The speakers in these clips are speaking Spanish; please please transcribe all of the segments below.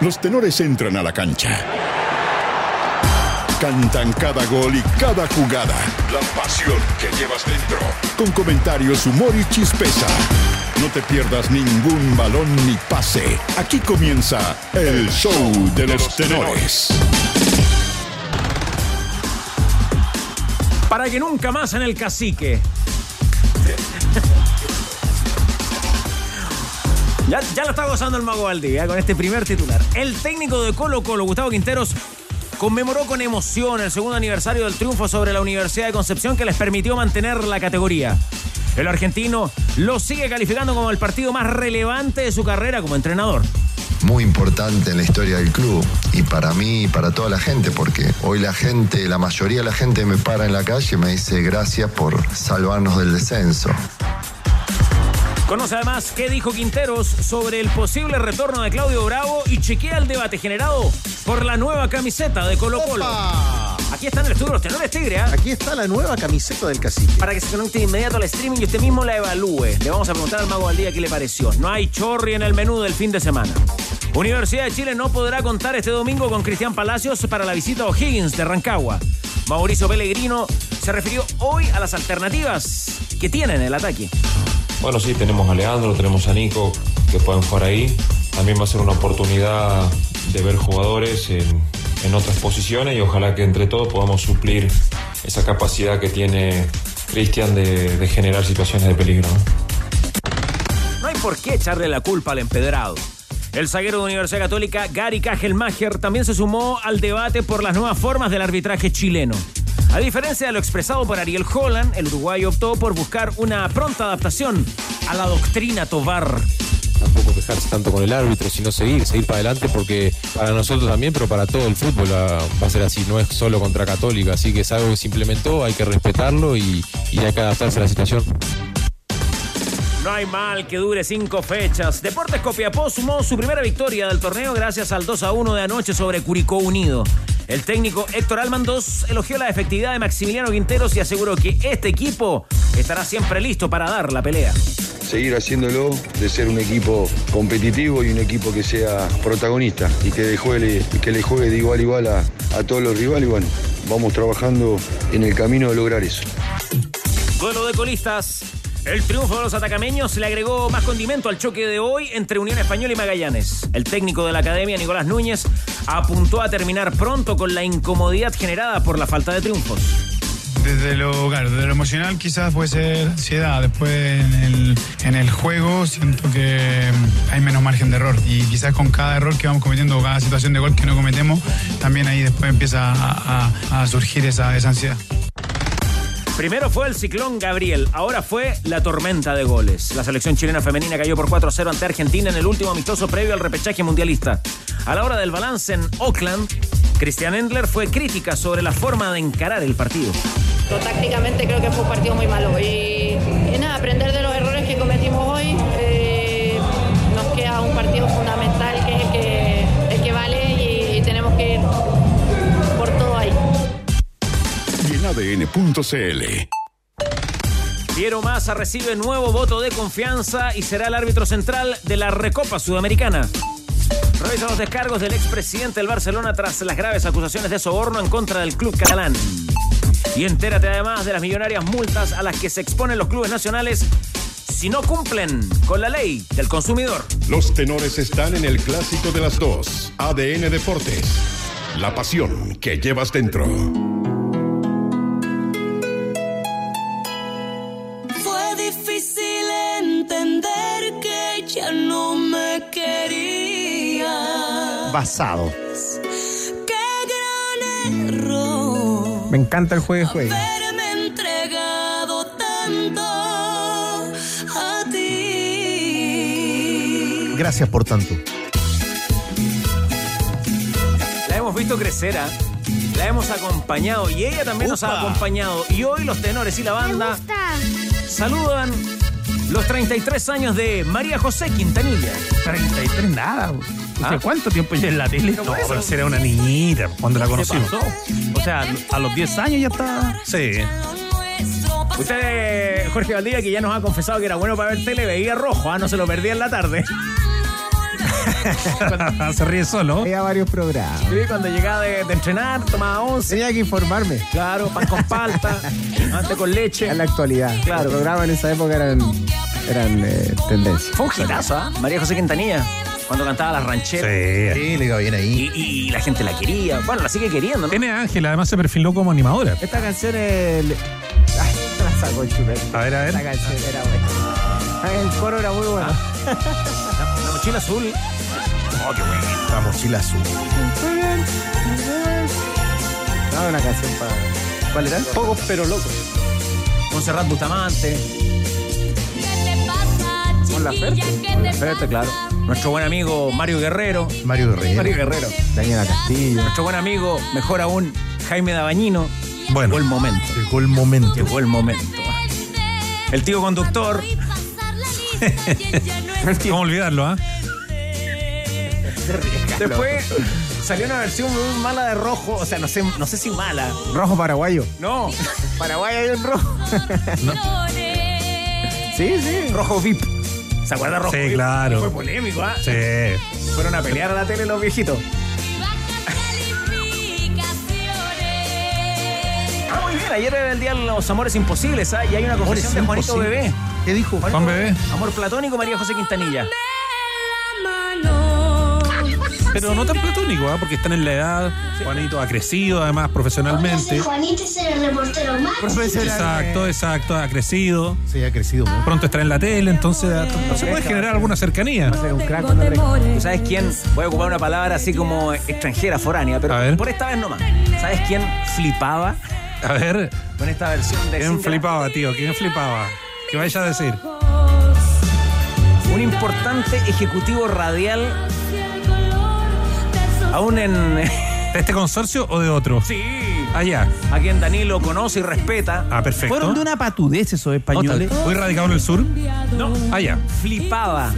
los tenores entran a la cancha. Cantan cada gol y cada jugada. La pasión que llevas dentro. Con comentarios, humor y chispeza. No te pierdas ningún balón ni pase. Aquí comienza el show de los tenores. Para que nunca más en el cacique. Ya, lo está gozando el Mago Valdivia con este primer titular. El técnico de Colo Colo, Gustavo Quinteros, conmemoró con emoción el segundo aniversario del triunfo sobre la Universidad de Concepción que les permitió mantener la categoría. El argentino lo sigue calificando como el partido más relevante de su carrera como entrenador. Muy importante en la historia del club y para mí y para toda la gente, porque hoy la gente, la mayoría de la gente me para en la calle y me dice gracias por salvarnos del descenso. Conoce además qué dijo Quinteros sobre el posible retorno de Claudio Bravo y chequea el debate generado por la nueva camiseta de Colo Colo. Aquí están el estudio los tenores tigre, ¿ah? Aquí está la nueva camiseta del cacique. Para que se conecte de inmediato al streaming y usted mismo la evalúe. Le vamos a preguntar al mago al día qué le pareció. No hay chorri en el menú del fin de semana. Universidad de Chile no podrá contar este domingo con Cristian Palacios para la visita a O'Higgins de Rancagua. Mauricio Pellegrino se refirió hoy a las alternativas que tiene en el ataque. Bueno, sí, tenemos a Leandro, tenemos a Nico que pueden jugar ahí. También va a ser una oportunidad de ver jugadores en, en otras posiciones y ojalá que entre todos podamos suplir esa capacidad que tiene Cristian de, de generar situaciones de peligro. ¿no? No hay por qué echarle la culpa al empedrado. El zaguero de Universidad Católica, Gary Kagelmacher, también se sumó al debate por las nuevas formas del arbitraje chileno. A diferencia de lo expresado por Ariel Holland, el uruguayo optó por buscar una pronta adaptación a la doctrina Tobar. Tampoco quejarse tanto con el árbitro, sino seguir, seguir para adelante, porque para nosotros también, pero para todo el fútbol va, va a ser así, no es solo contra Católica, así que es algo que se implementó, hay que respetarlo y hay que adaptarse a la situación. No hay mal que dure cinco fechas. Deportes Copiapó sumó su primera victoria del torneo gracias al 2 a 1 de anoche sobre Curicó Unido. El técnico Héctor Almandos elogió la efectividad de Maximiliano Quinteros y aseguró que este equipo estará siempre listo para dar la pelea. Seguir haciéndolo, de ser un equipo competitivo y un equipo que sea protagonista y que le juegue, que le juegue de igual a igual a, a todos los rivales. Y bueno, vamos trabajando en el camino de lograr eso. Duelo de colistas. El triunfo de los atacameños le agregó más condimento al choque de hoy entre Unión Española y Magallanes. El técnico de la academia, Nicolás Núñez, apuntó a terminar pronto con la incomodidad generada por la falta de triunfos. Desde lo, claro, desde lo emocional quizás puede ser ansiedad, después en el, juego siento que hay menos margen de error y quizás con cada error que vamos cometiendo, cada situación de gol que no cometemos, también ahí después empieza a, surgir esa ansiedad. Primero fue el ciclón Gabriel, ahora fue la tormenta de goles. La selección chilena femenina cayó por 4 a 0 ante Argentina en el último amistoso previo al repechaje mundialista. A la hora del balance en Oakland, Christian Endler fue crítica sobre la forma de encarar el partido. Tácticamente creo que fue un partido muy malo. Y, y nada, aprender de ADN.cl. Piero Massa recibe nuevo voto de confianza y será el árbitro central de la Recopa Sudamericana. Revisa los descargos del expresidente del Barcelona tras las graves acusaciones de soborno en contra del club catalán. Y entérate además de las millonarias multas a las que se exponen los clubes nacionales si no cumplen con la ley del consumidor. Los tenores están en el clásico de las dos. ADN Deportes. La pasión que llevas dentro. Basado. Qué gran error. Me encanta el juegue juegue. Haberme entregado tanto a ti. Gracias por tanto. La hemos visto crecer, ¿ah? la hemos acompañado y ella también nos ha acompañado. Y hoy los tenores y la banda saludan los 33 años de María José Quintanilla. 33 nada. O sea, ¿Ah? ¿cuánto tiempo ya en la tele? No, pero será una niñita cuando la ¿Qué conocimos. O sea, a los 10 años ya está. Sí. Usted, Jorge Valdivia, que ya nos ha confesado que era bueno para ver tele, veía rojo, ¿ah? no se lo perdía en la tarde. Se ríe solo. Había varios programas. Sí, cuando llegaba de, de entrenar, tomaba once. Tenía que informarme. Claro, pan con palta, antes con leche. En la actualidad. Claro. Los programas en esa época eran, eran eh, tendencia. Fue un hitazo, ¿ah? María José Quintanilla, cuando cantaba las rancheras. Sí. Sí, le iba bien ahí. Y, y la gente la quería. Bueno, la sigue queriendo, ¿no? Tiene Ángel, además se perfiló como animadora. Esta canción es... el- Ay, la sacó el chupete. A ver, a ver. Esta canción era buena. Ay, el coro era muy bueno. La, la mochila azul. Oh, qué bueno. La mochila azul. No, una canción para... ¿Cuál era? Pocos pero locos. Montserrat Bustamante. Con la Ferte. Perfecto, claro. Nuestro buen amigo Mario Guerrero. Mario Guerrero. Mario Guerrero. Daniela Castillo. Nuestro buen amigo, mejor aún, Jaime Dabañino. Bueno. Llegó el momento. Llegó el momento. Llegó el momento. El tío conductor. ¿Cómo olvidarlo, ah? Después salió una versión muy mala de rojo. O sea, no sé, no sé si mala. Rojo paraguayo. No. Paraguay hay un rojo. sí, sí. Rojo VIP. ¿Se acuerda Rojo Sí, claro. Fue polémico, ¿ah? Sí. Fueron a pelear a la tele los viejitos. Ah, muy bien. Ayer era el día de los amores imposibles, ¿ah? Y hay una confesión de Juanito imposibles. Bebé. ¿Qué dijo? Juanito Juan Bebé. Amor platónico, María José Quintanilla. Pero no tan platónico, ¿ah? Porque están en la edad. Juanito ha crecido, además, profesionalmente. Juanito es el reportero más. Exacto, exacto, ha crecido. Sí, ha crecido mucho. Pronto estará en la tele, entonces ah, se puede generar alguna cercanía. Va a ser un crack. ¿Tú sabes quién? Voy a ocupar una palabra así como extranjera, foránea, pero por esta vez nomás. ¿Sabes quién flipaba A ver, con esta versión de ¿quién flipaba, tío? ¿Quién flipaba? ¿Qué vaya a decir? Un importante ejecutivo radial, aún en... ¿De este consorcio o de otro? sí. Allá. A quien Danilo conoce y respeta. Ah, perfecto. Fueron de una patudez esos españoles. ¿Muy radicado en el sur? No. Allá. Flipaba.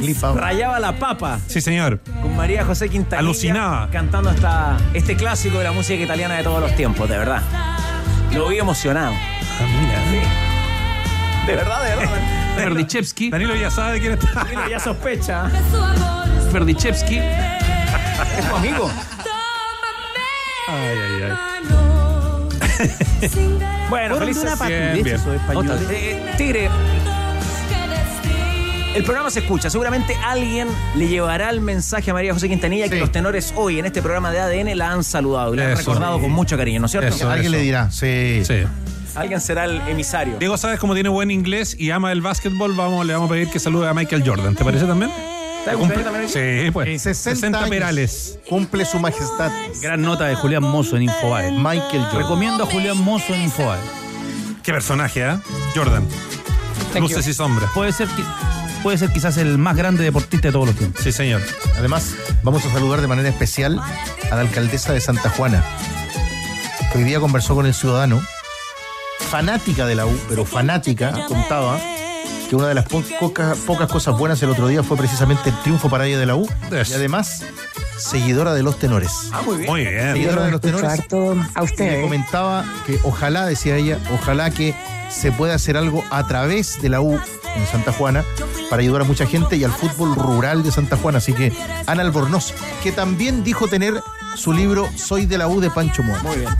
Flipa. Rayaba la papa Sí, señor. con María José Quintanilla. Alucinaba. Cantando esta, este clásico de la música italiana de todos los tiempos, de verdad. Lo vi emocionado. Ah, mira. De verdad, de verdad. Berdichevsky. Danilo ya sabe quién está. Danilo ya sospecha. Berdichevsky. Es tu amigo. Ay, ay, ay. Bueno, felices. una patudez Bien, bien. esos españoles. Eh, Tigre, el programa se escucha. Seguramente alguien le llevará el mensaje a María José Quintanilla que los tenores hoy en este programa de ADN la han saludado y la han recordado con mucho cariño, ¿no es cierto? Eso. Alguien le dirá, sí. Sí. Alguien será el emisario. Diego, ¿sabes cómo tiene buen inglés y ama el básquetbol? Vamos, le vamos a pedir que salude a Michael Jordan. ¿Te parece también? ¿Está de cumpleaños también hoy? Sí, pues. 60, años. perales. Cumple su majestad Gran nota de Julián Mozo en Infobae. Michael Jordan. Recomiendo a Julián Mozo en Infobae. Qué personaje, ¿eh? Jordan. Luces y sombras. Puede ser, puede ser quizás el más grande deportista de todos los tiempos. Sí, señor. Además, vamos a saludar de manera especial a la alcaldesa de Santa Juana. que Hoy día conversó con el ciudadano, fanática de la U, pero fanática, contaba que una de las po- poca- pocas cosas buenas el otro día fue precisamente el triunfo para ella de la U y además seguidora de los tenores. Ah, muy bien. Muy bien. Seguidora de los tenores. a Y usted. le ¿eh? comentaba que ojalá, decía ella, ojalá que se pueda hacer algo a través de la U en Santa Juana para ayudar a mucha gente y al fútbol rural de Santa Juana. Así que Ana Albornoz, que también dijo tener su libro Soy de la U de Pancho Moa. Muy bien.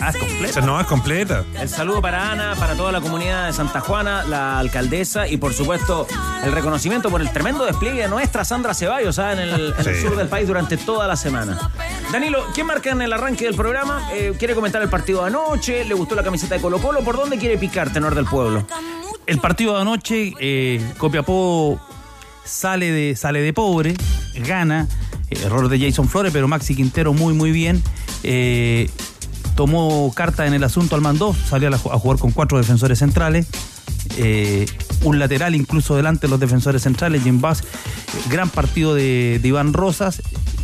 Ah, es completo. Esa no es completa. El saludo para Ana, para toda la comunidad de Santa Juana, la alcaldesa y por supuesto el reconocimiento por el tremendo despliegue de nuestra Sandra Ceballos ¿ah? en, el, en el sur del país durante toda la semana. Danilo, ¿qué marca en el arranque del programa? Eh, ¿Quiere comentar el partido de anoche? ¿Le gustó la camiseta de Colo Colo? ¿Por dónde quiere picar, tenor del pueblo? El partido de anoche, eh, Copiapó sale de, sale de pobre, gana, error de Jason Flores, pero Maxi Quintero muy, muy bien. eh, tomó carta en el asunto al mandó, salió a, jugar con cuatro defensores centrales. eh, un lateral incluso delante de los defensores centrales, Jim Bass, gran partido de, Iván Rosas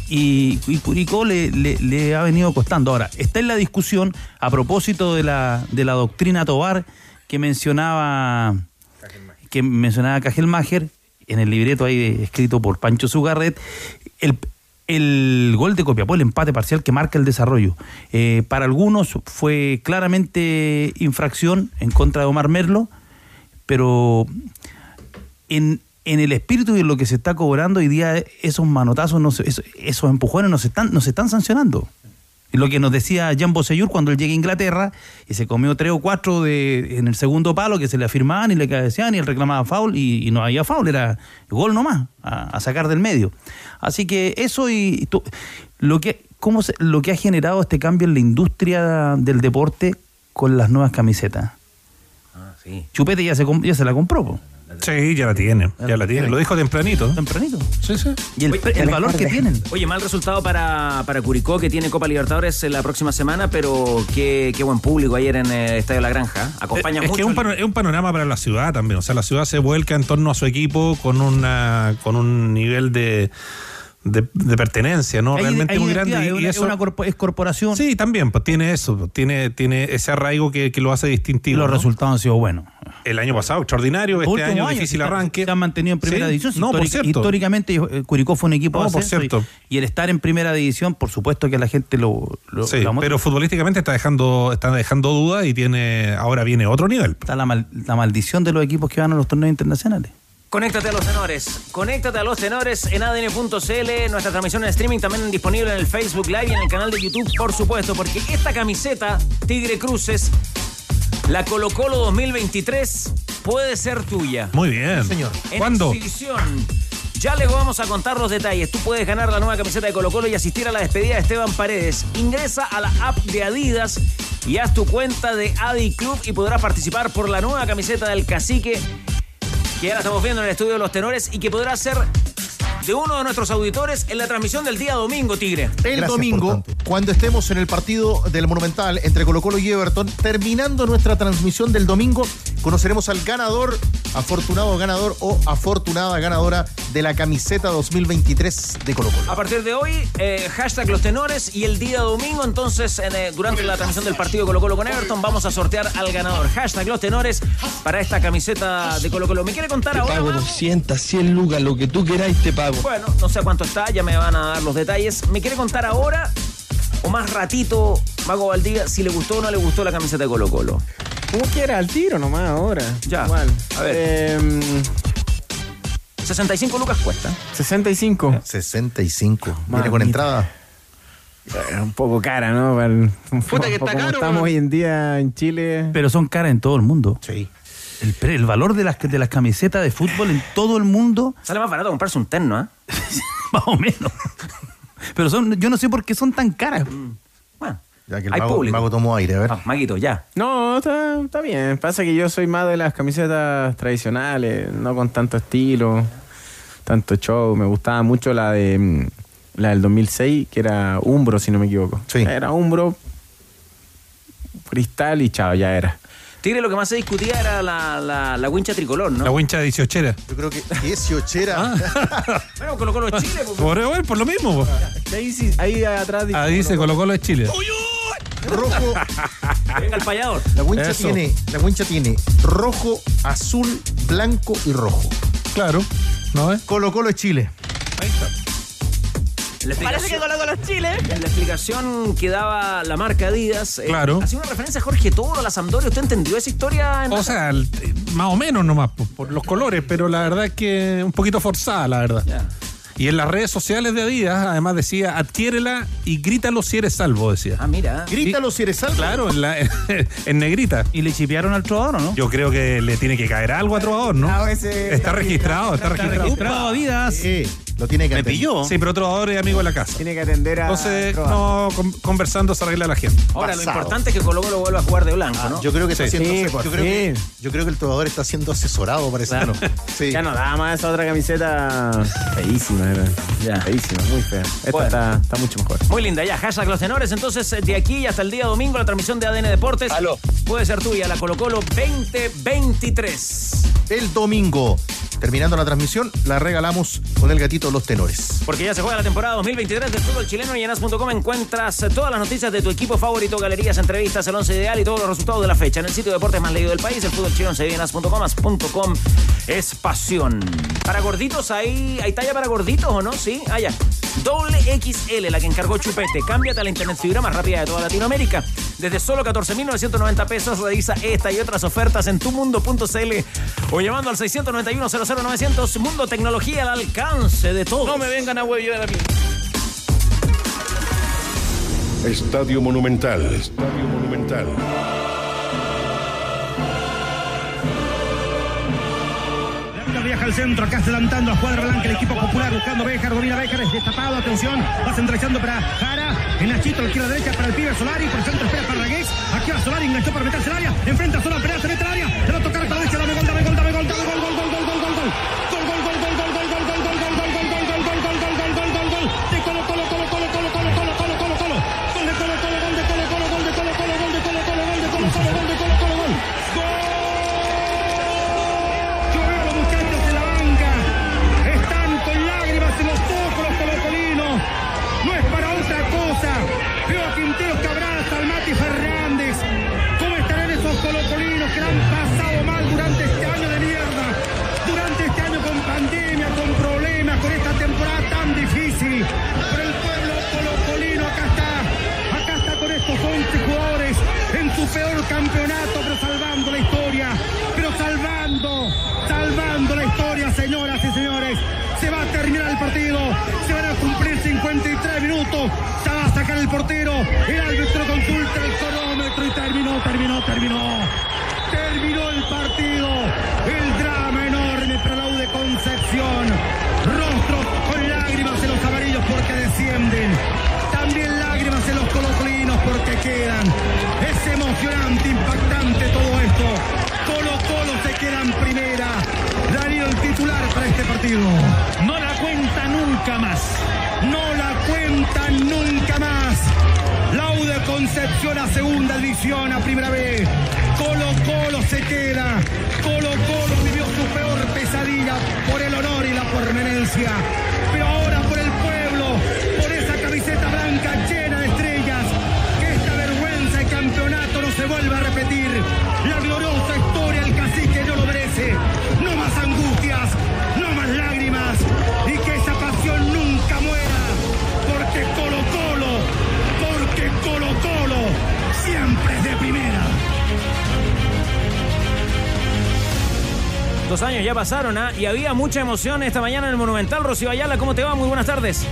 y, y Curicó le, ha venido costando. Ahora, está en la discusión a propósito de la, de la doctrina Tobar que mencionaba que mencionaba Cajelmacher en el libreto ahí escrito por Pancho Zugarret, el, el gol de Copiapó, el empate parcial que marca el desarrollo. Eh, para algunos fue claramente infracción en contra de Omar Merlo, pero en, en el espíritu y en lo que se está cobrando hoy día, esos manotazos, no se- esos, empujones no se están, no se están sancionando. Lo que nos decía Jan Bosellur cuando él llega a Inglaterra y se comió tres o cuatro de, en el segundo palo que se le afirmaban y le cabeceaban y él reclamaba foul y, y no había foul, era gol nomás, a, a sacar del medio. Así que eso y, tú- lo que cómo se- lo que ha generado este cambio en la industria del deporte con las nuevas camisetas. sí. Chupete ya se, ya se la compró. po. Sí, ya la tiene, ya la tiene. Lo dijo tempranito. Tempranito. Sí, sí. Y el, el valor que tienen. Oye, mal resultado para, para Curicó, que tiene Copa Libertadores en la próxima semana, pero qué, qué buen público ayer en el Estadio La Granja. Acompaña es mucho. que es un, pano- es un panorama para la ciudad también. O sea, la ciudad se vuelca en torno a su equipo con una con un nivel de, de, de pertenencia, ¿no? Hay- Realmente hay muy grande. es Y, una- y es eso, una corpo- es corporación. Sí, también, pues tiene eso, pues, tiene, tiene ese arraigo que, que lo hace distintivo. Los ¿no? resultados han sido buenos. El año pasado, extraordinario, este año difícil se arranque. Se han mantenido en primera Sí, división. no, por cierto. Históricamente eh, Curicó fue un equipo No, de por y- cierto. Y, el estar en primera división, por supuesto que la gente lo... lo- Sí, lo- pero futbolísticamente está dejando, está dejando dudas y tiene ahora viene otro nivel. Está la, mal- la maldición de los equipos que van a los torneos internacionales. Conéctate a los tenores. Conéctate a los tenores en adn.cl. Nuestra transmisión en streaming también disponible en el Facebook Live y en el canal de YouTube, por supuesto, porque esta camiseta, Tigre Cruces, la Colo Colo 2023, puede ser tuya. Muy bien. señor. En ¿Cuándo? exhibición. Ya les vamos a contar los detalles. Tú puedes ganar la nueva camiseta de Colo Colo y asistir a la despedida de Esteban Paredes. Ingresa a la app de Adidas y haz tu cuenta de Adi Club y podrás participar por la nueva camiseta del cacique que ya estamos viendo en el estudio de los tenores y que podrá ser de uno de nuestros auditores en la transmisión del día domingo, Tigre. El Gracias, domingo, cuando estemos en el partido del Monumental entre Colo Colo y Everton, terminando nuestra transmisión del domingo, conoceremos al ganador, afortunado ganador o afortunada ganadora de la camiseta 2023 de Colo Colo. A partir de hoy, eh, hashtag los tenores y el día domingo, entonces, en, eh, durante la transmisión del partido Colo Colo con Everton, vamos a sortear al ganador. Hashtag los tenores para esta camiseta de Colo Colo. ¿Me quiere contar Te ahora? pago más? 200, 100 lucas, lo que tú queráis te pago. Bueno, no sé cuánto está, ya me van a dar los detalles. ¿Me quiere contar ahora o más ratito, Mago Valdía, si le gustó o no le gustó la camiseta de Colo Colo? Como quiera, al tiro nomás ahora. Ya. Igual. A ver. Em, 65 lucas cuesta. 65. 65. Viene Mamita. con entrada. Eh, Un poco cara, ¿no? Puta que está como caro, estamos hoy en día en Chile. Pero son caras en todo el mundo. Sí. El, pre- el valor de las, de las camisetas de fútbol en todo el mundo, Sale más barato comprarse un terno, ¿ah? más o menos. Pero son, yo no sé por qué son tan caras. Bueno, Ya que el hay mago, el público. mago tomó aire, a ver. Ah, Maguito, ya. No, está, está bien. Pasa que yo soy más de las camisetas tradicionales, no con tanto estilo, tanto show. Me gustaba mucho la de mm, la del 2006, que era Umbro, si no me equivoco. Sí. Era Umbro, cristal y chao, ya era. Tigre, lo que más se discutía era la, la, la wincha tricolor, ¿no? La wincha de 18 Yo creo que 18 Ah. Bueno, Colo Colo Chile, pues. Por, bueno, por lo mismo. po. Ahí, sí- ahí atrás dice- Ahí dice Colo Colo de Chile. rojo. Venga el payador. La wincha Eso. tiene, la wincha tiene rojo, azul, blanco y rojo. Claro. ¿No es? Colo Colo es Chile. La explicación- Colo Colo Chile. La explicación que daba la marca Adidas. eh, Claro. Hacía una referencia a Jorge Toro, a la Sampdoria. ¿Usted entendió esa historia? en- O sea, el- más o menos nomás, por, por los colores, pero la verdad es que un poquito forzada, la verdad. Y en las redes sociales de Adidas, además decía, adquiérela y grítalo si eres salvo, decía. Ah, mira. Grítalo si eres salvo. Claro, en, la- en negrita. ¿Y le chipearon al trovador o no? Yo creo que le tiene que caer algo a Trovador, ¿no? Ah, ese- Está registrado, está registrado. registrado Adidas. Eh, lo tiene que Me atender. pilló. Sí, pero Trovador es amigo de la casa. Tiene que atender a. Entonces, no, con- conversando se arregla la gente. Ahora, lo Pasado. importante es que Colo Colo vuelva a jugar de blanco, ¿no? Yo creo que está Sí. siendo Sí, por yo, creo que, fin. yo creo que el trovador está siendo asesorado, parece. Claro. Sí. Ya no daba más esa otra camiseta feísima, era. Ya. Feísima, muy fea. Esta Bueno. está, está mucho mejor. Muy linda, ya, hashtag los tenores. Entonces, de aquí hasta el día domingo, la transmisión de ADN Deportes Aló. puede ser tuya, la Colo Colo 2023. El domingo, terminando la transmisión, la regalamos con el gatito Los Tenores. Porque ya se juega la temporada 2023 del fútbol chileno y en as.com encuentras eh, todas las noticias de tu equipo favorito, galerías, entrevistas, el once ideal y todos los resultados de la fecha. En el sitio de deportes más leído del país, el fútbol chileno se en as.com. Es pasión. Para gorditos, ¿hay, ¿hay talla para gorditos o no? Sí, ya. Doble XL, la que encargó Chupete. Cámbiate a la internet fibra más rápida de toda Latinoamérica. Desde solo 14.990 pesos, revisa esta y otras ofertas en tumundo.cl o llamando al 691 00 097-506-360-900. Mundo Tecnología al alcance de todos. No me vengan a huevo a mí. Estadio Monumental. Estadio Monumental. viaja al centro, acá adelantando a Cuadra Blanca, el equipo popular buscando Béjar, domina Béjar, es destapado, atención, va centralizando para Jara, en Nachito, la izquierda derecha para el pibe Solari, por el centro espera para Ragués, aquí va Solari, enganchó para meterse al área, enfrenta a Sola, pelea, se mete al área, se va a tocar pasaron, ¿ah? Y había mucha emoción esta mañana en el Monumental. Rocío Ayala, ¿cómo te va? Muy buenas tardes.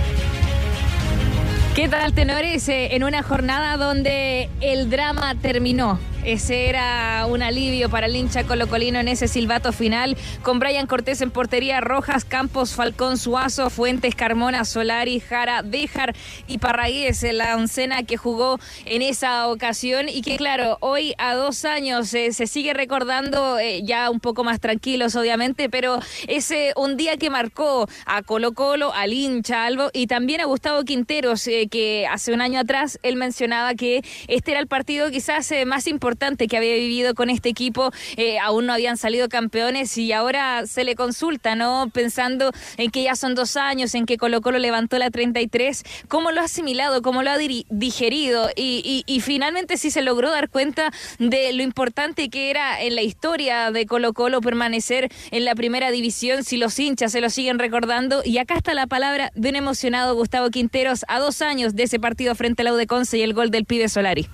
¿Qué tal, tenores? Eh, En una jornada donde el drama terminó. Ese era un alivio para el hincha colocolino en ese silbato final, con Brian Cortés en portería, Rojas, Campos, Falcón, Suazo, Fuentes, Carmona, Solari, Jara, Béjar y Parragués, la oncena que jugó en esa ocasión y que claro, hoy a dos años eh, se sigue recordando, eh, ya un poco más tranquilos obviamente, pero ese un día que marcó a Colo Colo, al hincha, Albo y también a Gustavo Quinteros, eh, que hace un año atrás él mencionaba que este era el partido quizás más importante que había vivido con este equipo. Eh, aún no habían salido campeones y ahora se le consulta, ¿no? Pensando en que ya son dos años, en que Colo Colo levantó la 33, ¿cómo lo ha asimilado? ¿Cómo lo ha digerido? Y, finalmente sí se logró dar cuenta de lo importante que era en la historia de Colo Colo permanecer en la primera división, si los hinchas se lo siguen recordando. Y acá está la palabra de un emocionado Gustavo Quinteros a dos años de ese partido frente al Audeconce y el gol del pibe Solari.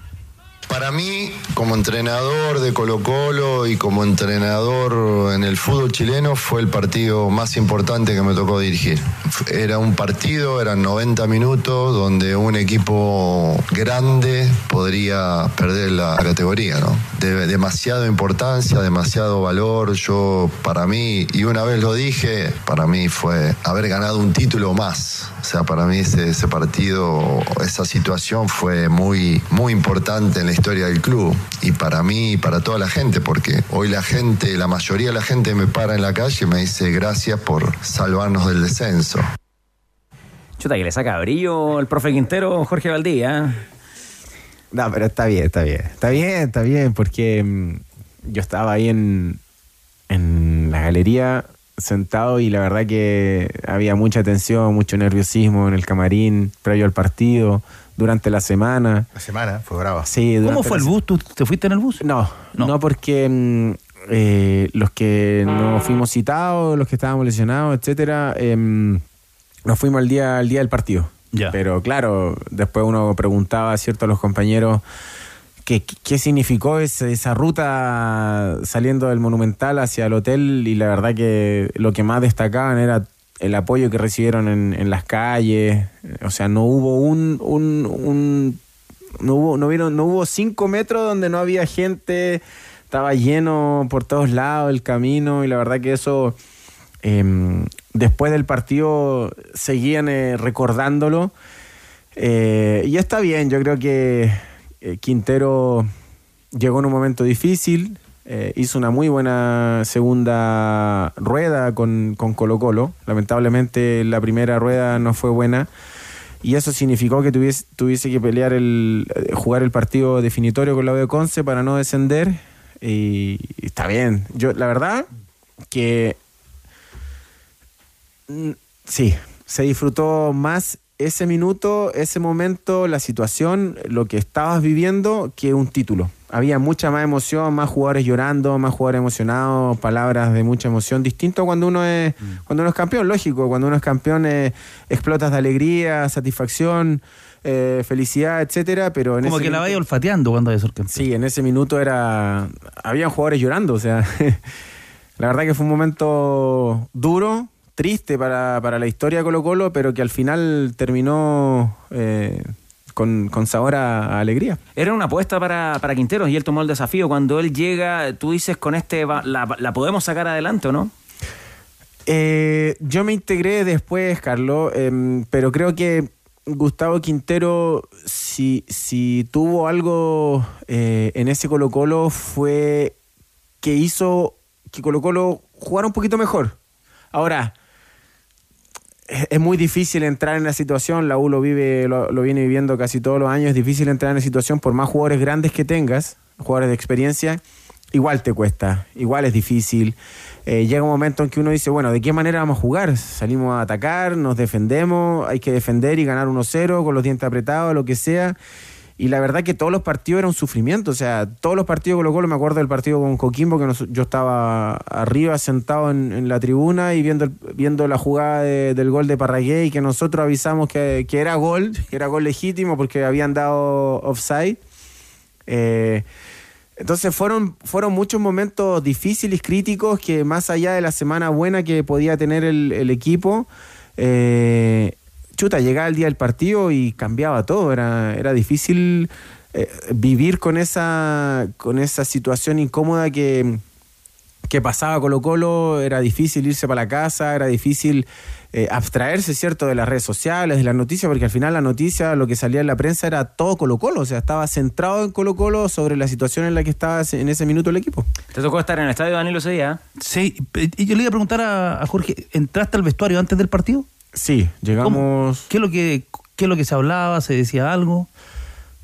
Para mí, como entrenador de Colo Colo y como entrenador en el fútbol chileno, fue el partido más importante que me tocó dirigir. Era un partido, eran 90 minutos, donde un equipo grande podría perder la categoría, ¿no? De demasiada importancia, demasiado valor. Yo, para mí, y una vez lo dije, para mí fue haber ganado un título más. O sea, para mí ese, ese partido, esa situación fue muy, muy importante en la historia del club. Y para mí y para toda la gente, porque hoy la gente, la mayoría de la gente me para en la calle y me dice gracias por salvarnos del descenso. Chuta, que le saca brillo el profe Quintero, Jorge Valdía. No, pero está bien, está bien. Está bien, está bien, porque mm, yo estaba ahí en, en la galería sentado y la verdad que había mucha tensión, mucho nerviosismo en el camarín previo al partido, durante la semana. La semana fue brava. Sí, ¿Cómo fue el bus? ¿Tú te fuiste en el bus? No, no, porque mm, eh, los que no fuimos citados, los que estábamos lesionados, etcétera, em, nos fuimos al día, al día del partido. Pero claro, después uno preguntaba, ¿cierto?, a los compañeros qué, qué significó ese- esa ruta saliendo del Monumental hacia el hotel y la verdad que lo que más destacaban era el apoyo que recibieron en, en las calles. O sea, no hubo un, un, no hubo, no vieron, no hubo cinco metros donde no había gente, estaba lleno por todos lados el camino y la verdad que eso em, después del partido seguían eh, recordándolo. Eh, y está bien, yo creo que eh, Quintero llegó en un momento difícil, eh, hizo una muy buena segunda rueda con, con Colo Colo. Lamentablemente la primera rueda no fue buena y eso significó que tuviese, tuviese que pelear el, eh, jugar el partido definitorio con la de Conce para no descender y, y está bien. Yo la verdad que Mm, Sí, se disfrutó más ese minuto, ese momento, la situación, lo que estabas viviendo, que un título. Había mucha más emoción, más jugadores llorando, más jugadores emocionados, palabras de mucha emoción. Distinto cuando uno es, cuando uno es campeón, lógico. Cuando uno es campeón eh, explotas de alegría, satisfacción, eh, felicidad, etcétera. Pero en Como ese que la minuto- vaya olfateando cuando campeón. Sí, en ese minuto era. Habían jugadores llorando, o sea. la verdad que fue un momento duro, triste para, para la historia de Colo Colo, pero que al final terminó eh, con, con sabor a, a alegría. Era una apuesta para, para Quinteros y él tomó el desafío. Cuando él llega, tú dices, con este va- la, la podemos sacar adelante, ¿o no? Eh, yo me integré después, Carlos, em, pero creo que Gustavo Quintero, si, si tuvo algo eh, en ese Colo Colo, fue que hizo que Colo Colo jugara un poquito mejor. Ahora, es muy difícil entrar en la situación, la U lo, vive, lo, lo viene viviendo casi todos los años, es difícil entrar en la situación por más jugadores grandes que tengas, jugadores de experiencia, igual te cuesta, igual es difícil. Eh, llega un momento en que uno dice, bueno, ¿de qué manera vamos a jugar? Salimos a atacar, nos defendemos, hay que defender y ganar 1-0 con los dientes apretados, lo que sea. Y la verdad que todos los partidos eran un sufrimiento. O sea, todos los partidos Colo Colo, me acuerdo del partido con Coquimbo, que yo estaba arriba sentado en, la tribuna y viendo, viendo la jugada de- del gol de Parragué y que nosotros avisamos que, que era gol, que era gol legítimo porque habían dado offside. Eh, entonces fueron, fueron muchos momentos difíciles, críticos, que más allá de la semana buena que podía tener el, el equipo, eh, chuta, llegaba el día del partido y cambiaba todo. Era, era difícil eh, vivir con esa, con esa situación incómoda que, que pasaba Colo Colo, era difícil irse para la casa, era difícil eh, abstraerse, ¿cierto?, de las redes sociales, de las noticias, porque al final la noticia, lo que salía en la prensa era todo Colo Colo, o sea, estaba centrado en Colo Colo sobre la situación en la que estaba en ese minuto el equipo. Te tocó estar en el estadio Danilo ese día. Sí, y yo le iba a preguntar a, a Jorge, ¿entraste al vestuario antes del partido? Sí, llegamos... ¿Qué es lo que, qué es lo que se hablaba? ¿Se decía algo?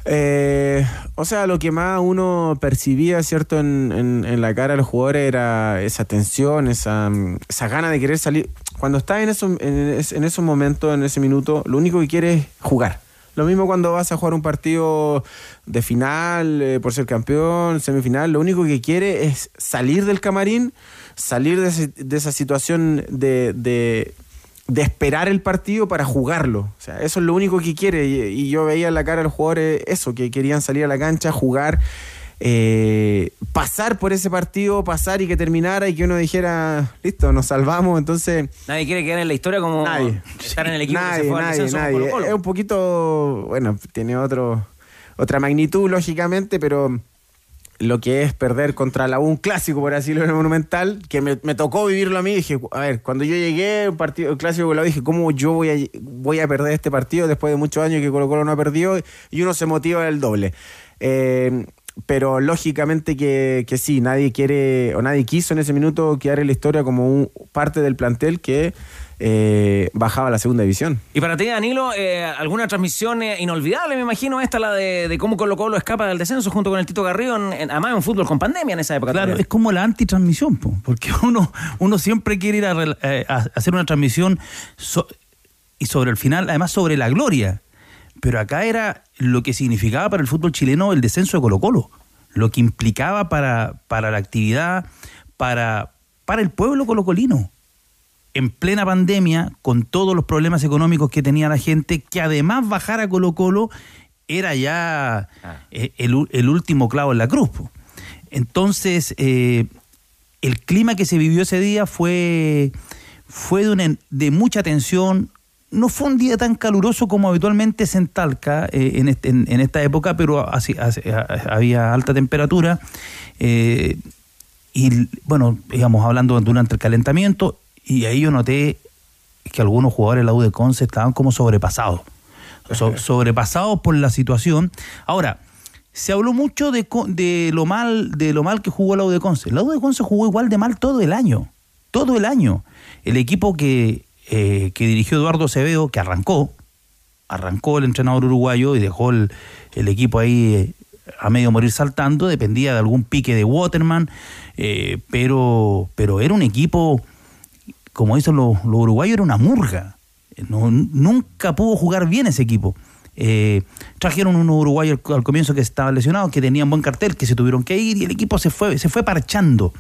Eh, o sea, lo que más uno percibía, ¿cierto?, en, en- en la cara de los jugadores era esa tensión, esa, esa gana de querer salir. Cuando estás en, eso, en, en esos momentos, en ese minuto, lo único que quieres es jugar. Lo mismo cuando vas a jugar un partido de final, eh, por ser campeón, semifinal, lo único que quieres es salir del camarín, salir de, ese- de esa situación de, de, de esperar el partido para jugarlo. O sea, eso es lo único que quiere. Y, y yo veía en la cara de los jugadores eso, que querían salir a la cancha, jugar, eh, pasar por ese partido, pasar y que terminara y que uno dijera, listo, nos salvamos. Entonces, Nadie quiere quedar en la historia como estar en el equipo que se nadie, fue al nadie, nadie. Colo-Colo. Es un poquito, bueno, tiene otro, otra magnitud, lógicamente, pero lo que es perder contra la U, un clásico, por así decirlo, Monumental, que me, tocó vivirlo a mí, dije, a ver, cuando yo llegué, un partido clásico con la dije, ¿cómo yo voy a, voy a perder este partido después de muchos años que Colo Colo no ha perdido? Y uno se motiva el doble. Eh, pero lógicamente que, que sí, nadie quiere o nadie quiso en ese minuto quedar en la historia como un, parte del plantel que eh, bajaba a la segunda división. Y para ti, Danilo, eh, ¿alguna transmisión eh, inolvidable, me imagino, esta, la de, de cómo Colo Colo escapa del descenso junto con el Tito Garrido, en- en- además en un fútbol con pandemia en esa época? Claro, también? es como la antitransmisión, po, porque uno, uno siempre quiere ir a, eh, hacer una transmisión so- y sobre el final, además sobre la gloria. Pero acá era lo que significaba para el fútbol chileno el descenso de Colo Colo, lo que implicaba para, para la actividad, para, para el pueblo colocolino. En plena pandemia, con todos los problemas económicos que tenía la gente, que además bajara Colo Colo era ya eh, el, último clavo en la cruz. Entonces, eh, el clima que se vivió ese día fue, fue de, una- de mucha tensión. No fue un día tan caluroso como habitualmente es en Talca eh, en, este- en- en esta época, pero así- había alta temperatura. eh, y bueno, íbamos hablando durante el calentamiento, y ahí yo noté que algunos jugadores de la U de Conce estaban como sobrepasados. So- sobrepasados por la situación. Ahora, se habló mucho de, lo mal de lo mal que jugó la U de Conce. La U de Conce jugó igual de mal todo el año. Todo el año. El equipo que, eh, que dirigió Eduardo Acevedo, que arrancó, arrancó el entrenador uruguayo y dejó el, el equipo ahí eh, a medio morir saltando, dependía de algún pique de Waterman, eh, pero, pero era un equipo, como dicen los, los uruguayos, era una murga. No- nunca pudo jugar bien ese equipo. Eh, trajeron unos uruguayos al, comienzo que estaban lesionados, que tenían buen cartel, que se tuvieron que ir y el equipo se fue, se fue parchando.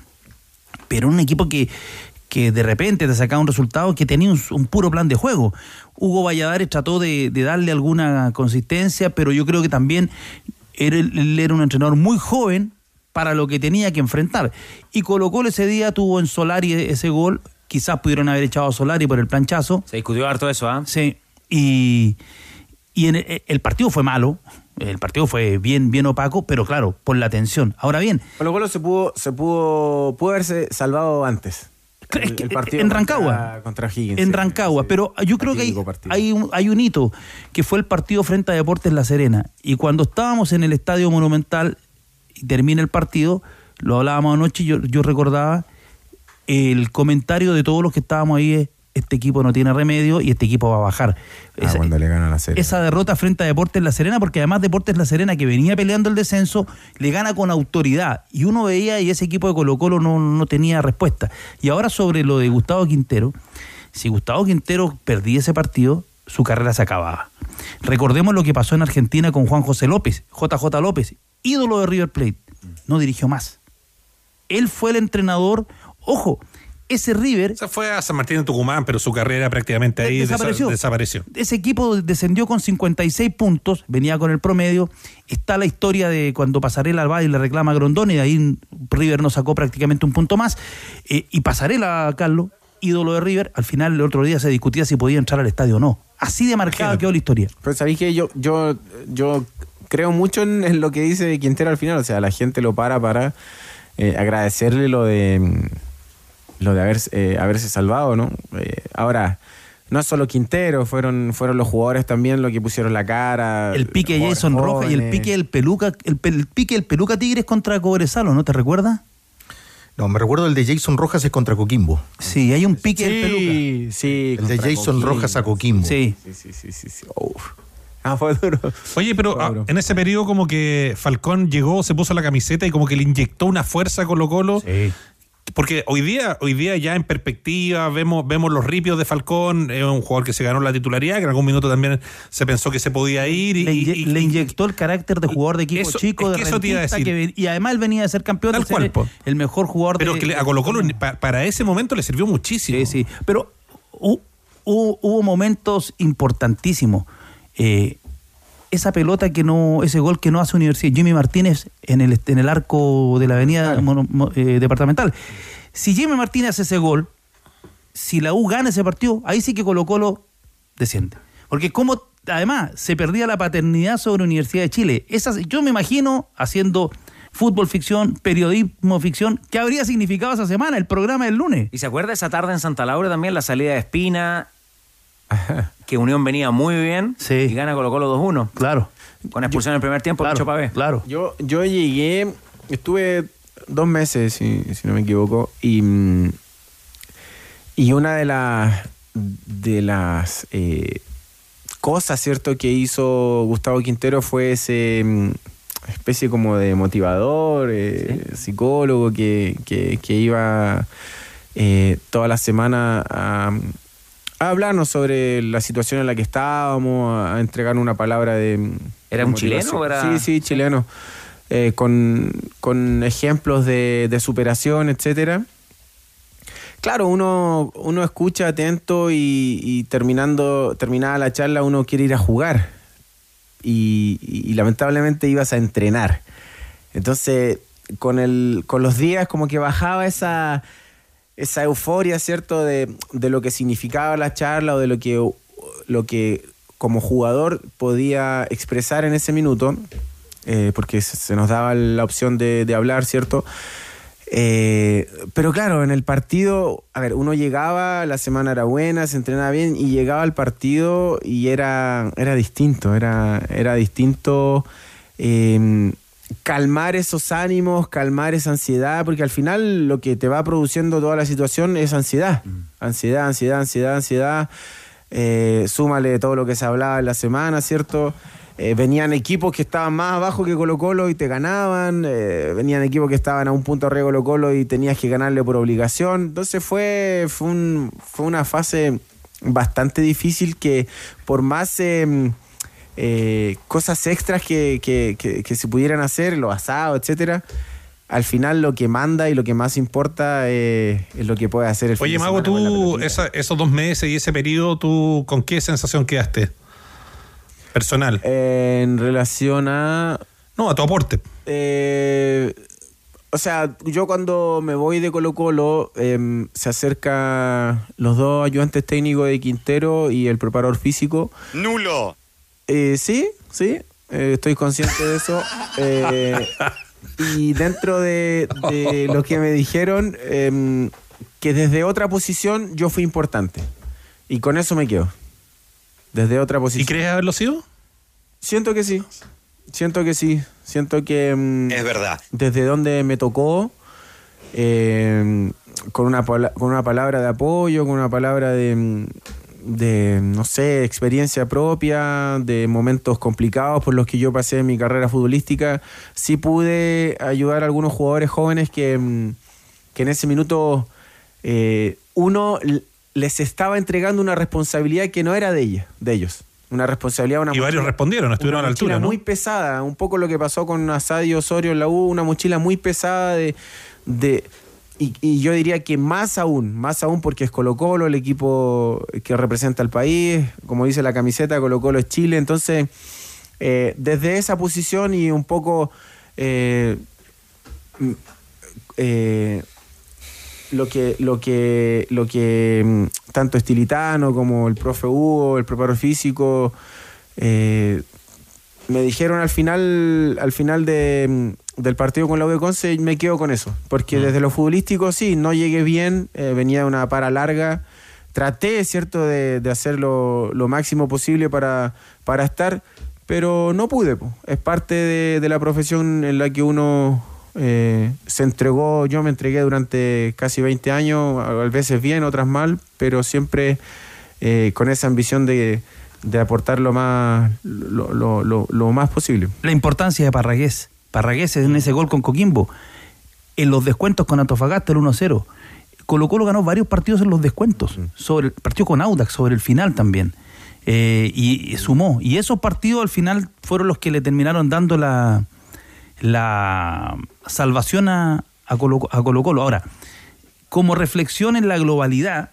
Pero un equipo que, que de repente te sacaba un resultado que tenía un, puro plan de juego. Hugo Valladares trató de, darle alguna consistencia, pero yo creo que también él era un entrenador muy joven para lo que tenía que enfrentar. Y Colo Colo ese día tuvo en Solari ese gol, quizás pudieron haber echado a Solari por el planchazo. Se discutió harto eso, ¿ah? Sí, y, y en el, el partido fue malo, el partido fue bien, bien opaco, pero claro, por la tensión. Ahora bien, Colo Colo se pudo, se pudo, pudo haberse salvado antes. El, el partido en Rancagua. Contra Higgins. en sí. Rancagua, pero yo creo que hay, hay, un, hay un hito, que fue el partido frente a Deportes La Serena. Y cuando estábamos en el Estadio Monumental y termina el partido, lo hablábamos anoche y yo, yo recordaba el comentario de todos los que estábamos ahí es, este equipo no tiene remedio y este equipo va a bajar. Ah, cuando le gana la serie. esa derrota frente a Deportes La Serena, porque además Deportes La Serena, que venía peleando el descenso, le gana con autoridad. Y uno veía y ese equipo de Colo Colo no, no tenía respuesta. Y ahora sobre lo de Gustavo Quintero, si Gustavo Quintero perdía ese partido, su carrera se acababa. Recordemos lo que pasó en Argentina con Juan José López, JJ López, ídolo de River Plate. No dirigió más. Él fue el entrenador, ojo, ese River Se fue a San Martín de Tucumán, pero su carrera prácticamente ahí desa- desapareció. ese equipo descendió con 56 puntos, venía con el promedio. Está la historia de cuando Pasarela va y le reclama a Grondona y de ahí River nos sacó prácticamente un punto más. Eh, y Pasarela, Carlos, ídolo de River, al final el otro día se discutía si podía entrar al estadio o no. Así de marcada quedó la historia. Pero sabéis que yo, yo, yo creo mucho en, en lo que dice Quintero al final. O sea, la gente lo para para eh, agradecerle lo de mm, lo de haber, eh, haberse salvado, ¿no? Eh, ahora, no es solo Quintero, fueron, fueron los jugadores también los que pusieron la cara. El pique de Jason Rojas y el pique del Peluca, el, pique del Peluca Tigres contra Cobresalo, ¿no te recuerdas? No, me recuerdo el de Jason Rojas es contra Coquimbo. Sí, hay un pique del Peluca. Sí, sí. El de Jason Coquimbo. Rojas a Coquimbo. Sí. Sí, sí, sí, sí. sí. Uf. Ah, fue duro. Oye, pero ah, en ese periodo como que Falcón llegó, se puso la camiseta y como que le inyectó una fuerza a Colo Colo. Porque hoy día, hoy día ya en perspectiva vemos, vemos los ripios de Falcón, es un jugador que se ganó la titularidad, que en algún minuto también se pensó que se podía ir y, le, y- inye- y- le inyectó el carácter de jugador de equipo Eso- chico, es de que eso te iba a decir. que y además él venía de ser campeón Tal de cual, el mejor jugador pero de, que le- a Colo Colo pa- para ese momento le sirvió muchísimo. Sí, sí. Pero hu- hu- hubo, momentos importantísimos. Eh, esa pelota que no, ese gol que no hace Universidad, Jimmy Martínez en el, en el arco de la avenida eh, departamental. Si Jimmy Martínez hace ese gol, si la U gana ese partido, ahí sí que Colo Colo desciende. Porque como además se perdía la paternidad sobre Universidad de Chile. Esas, yo me imagino haciendo fútbol ficción, periodismo ficción, ¿qué habría significado esa semana, el programa del lunes? ¿Y se acuerda esa tarde en Santa Laura también, la salida de Espina? Que Unión venía muy bien y gana Colo Colo 2-1. Claro. Con expulsión en el primer tiempo, Pavé. Claro. Yo, yo llegué, estuve dos meses, si, si no me equivoco, y, y una de las de las eh, cosas, ¿cierto?, que hizo Gustavo Quintero fue ese mm, especie como de motivador, eh, psicólogo que, que- que iba eh, toda la semana a, a hablarnos sobre la situación en la que estábamos, a entregar una palabra de... ¿Era un chileno era- Sí, sí, chileno. Eh, con, con ejemplos de, de superación, etcétera. Claro, uno, uno escucha atento y, y terminando, terminada la charla uno quiere ir a jugar. y, y- y lamentablemente ibas a entrenar. Entonces, con, el, con los días como que bajaba esa, esa euforia, ¿cierto? De, de lo que significaba la charla o de lo que, lo que como jugador podía expresar en ese minuto, eh, porque se, nos daba la opción de, de hablar, ¿cierto? Eh, pero claro, en el partido, a ver, uno llegaba, la semana era buena, se entrenaba bien y llegaba al partido y era, era distinto, era, era distinto eh, calmar esos ánimos, calmar esa ansiedad, porque al final lo que te va produciendo toda la situación es ansiedad, ansiedad, ansiedad, ansiedad, ansiedad. Eh, súmale todo lo que se hablaba en la semana, ¿cierto? Eh, venían equipos que estaban más abajo que Colo Colo y te ganaban, eh, venían equipos que estaban a un punto arriba de Colo Colo y tenías que ganarle por obligación. Entonces fue, fue, un- fue una fase bastante difícil que por más eh, eh, cosas extras que, que- que- que se pudieran hacer, los asados, etcétera, al final lo que manda y lo que más importa eh, es lo que puede hacer el Oye, de Mago, tú, esa- esos dos meses y ese periodo, ¿tú con qué sensación quedaste? Personal. En relación a. No, a tu aporte. Eh, o sea, yo cuando me voy de Colo Colo, em, se acerca los dos ayudantes técnicos de Quintero y el preparador físico. Nulo. Eh, sí, sí, eh, estoy consciente de eso. Eh, y dentro de, de lo que me dijeron, em, que desde otra posición yo fui importante. Y con eso me quedo. Desde otra posición. ¿Y crees haberlo sido? Siento que sí. Siento que sí. Siento que. mm, Es verdad. Desde donde me tocó. eh, con, una, con una palabra de apoyo, con una palabra de, de, no sé, experiencia propia, de momentos complicados por los que yo pasé en mi carrera futbolística, sí pude ayudar a algunos jugadores jóvenes que, mm, que en ese minuto eh, uno les estaba entregando una responsabilidad que no era de ella, de ellos. Una responsabilidad, una Y varios respondieron, estuvieron una a la altura, ¿no? muy pesada, un poco lo que pasó con Asadio Osorio en la U, una mochila muy pesada de, de y, yo diría que más aún, más aún porque es Colo Colo, el equipo que representa al país, como dice la camiseta, Colo Colo es Chile, entonces eh, desde esa posición y un poco eh, mm, eh, lo que lo que lo que mm, tanto Estilitano como el profe Hugo, el preparador físico me dijeron al final al final de, mm, del partido con la U de Conce y me quedo con eso, porque desde lo futbolístico sí, no llegué bien, eh, venía de una para larga, traté, ¿cierto?, de, de hacer lo, lo máximo posible para, para estar, pero no pude, po. es parte de, de la profesión en la que uno eh, se entregó, yo me entregué durante casi 20 años, a a veces bien, otras mal, pero siempre eh, con esa ambición de, de aportar lo más, lo, lo- lo- lo más posible. La importancia de Parragués. Parragués en ese gol con Coquimbo. En los descuentos con Antofagasta, el 1-0. Colo Colo ganó varios partidos en los descuentos. Sobre el partido con Audax, sobre el final también. Eh, y, y sumó. Y esos partidos al final fueron los que le terminaron dando la, la salvación a, a Colo, a Colo Colo. Ahora, como reflexión en la globalidad,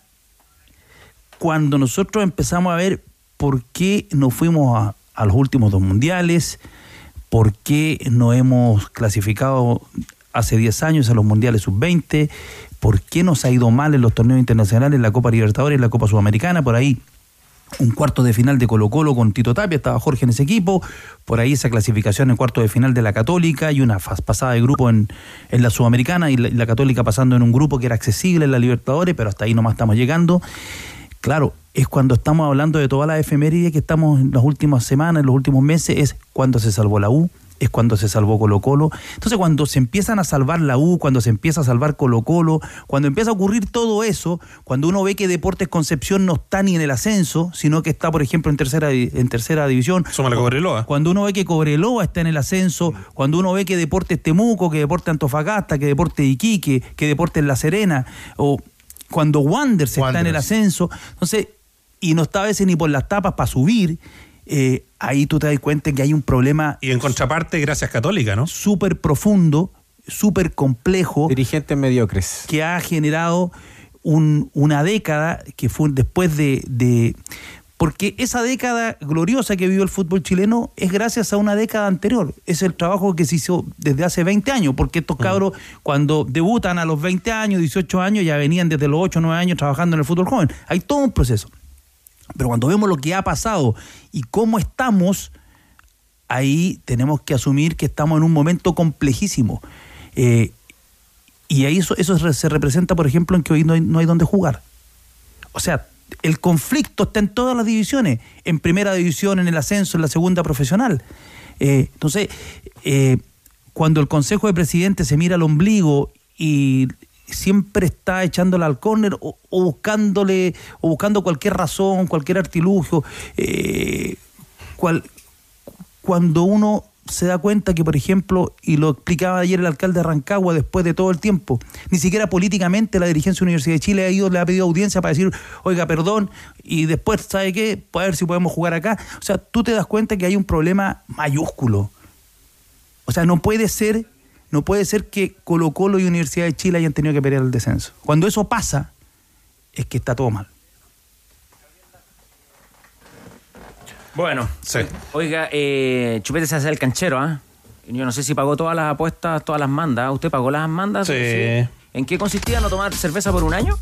cuando nosotros empezamos a ver por qué nos fuimos a, los últimos dos mundiales, por qué no hemos clasificado hace 10 años a los mundiales sub-20, por qué nos ha ido mal en los torneos internacionales, la Copa Libertadores, la Copa Sudamericana, por ahí un cuarto de final de Colo Colo con Tito Tapia, estaba Jorge en ese equipo, por ahí esa clasificación en cuarto de final de la Católica y una pasada de grupo en, en la Sudamericana y la, y la Católica pasando en un grupo que era accesible en la Libertadores, pero hasta ahí nomás estamos llegando. Claro, es cuando estamos hablando de toda la efeméride que estamos en las últimas semanas, en los últimos meses, es cuando se salvó la U, es cuando se salvó Colo Colo. Entonces cuando se empiezan a salvar la U, cuando se empieza a salvar Colo Colo, cuando empieza a ocurrir todo eso, cuando uno ve que Deportes Concepción no está ni en el ascenso, sino que está, por ejemplo, en tercera, en tercera división. Súmale Cobreloa. Cuando uno ve que Cobreloa está en el ascenso, cuando uno ve que Deportes Temuco, que Deportes Antofagasta, que Deportes Iquique, que Deportes La Serena, o cuando Wanderers está en el ascenso, entonces, y no está a veces ni por las tapas para subir, eh, ahí tú te das cuenta que hay un problema Y en contraparte, gracias Católica, ¿no? súper profundo, súper complejo. Dirigentes mediocres. Que ha generado un- una década que fue después de, de- Porque esa década gloriosa que vivió el fútbol chileno es gracias a una década anterior. Es el trabajo que se hizo desde hace 20 años, porque estos cabros cuando debutan a los 20 años, 18 años, ya venían desde los 8 o 9 años trabajando en el fútbol joven. Hay todo un proceso. Pero cuando vemos lo que ha pasado y cómo estamos, ahí tenemos que asumir que estamos en un momento complejísimo. Eh, y ahí eso, eso se se representa, por ejemplo, en que hoy no hay, no hay dónde jugar. O sea, el conflicto está en todas las divisiones, en primera división, en el ascenso, en la segunda profesional. Eh, entonces, eh, cuando el Consejo de Presidentes se mira al ombligo y siempre está echándole al córner o, o buscándole o buscando cualquier razón, cualquier artilugio, eh, cuando uno se da cuenta que, por ejemplo, y lo explicaba ayer el alcalde de Rancagua después de todo el tiempo, ni siquiera políticamente la dirigencia de la Universidad de Chile ha ido, le ha pedido audiencia para decir, oiga, perdón, y después, ¿sabe qué? A ver si podemos jugar acá. O sea, tú te das cuenta que hay un problema mayúsculo. O sea, no puede ser, no puede ser que Colo Colo y Universidad de Chile hayan tenido que pelear el descenso. Cuando eso pasa, es que está todo mal. Bueno, oiga, eh, Chupete se hace el canchero, ¿ah? Yo no sé si pagó todas las apuestas, todas las mandas. ¿Usted pagó las mandas? Sí. ¿En qué consistía no tomar cerveza por un año?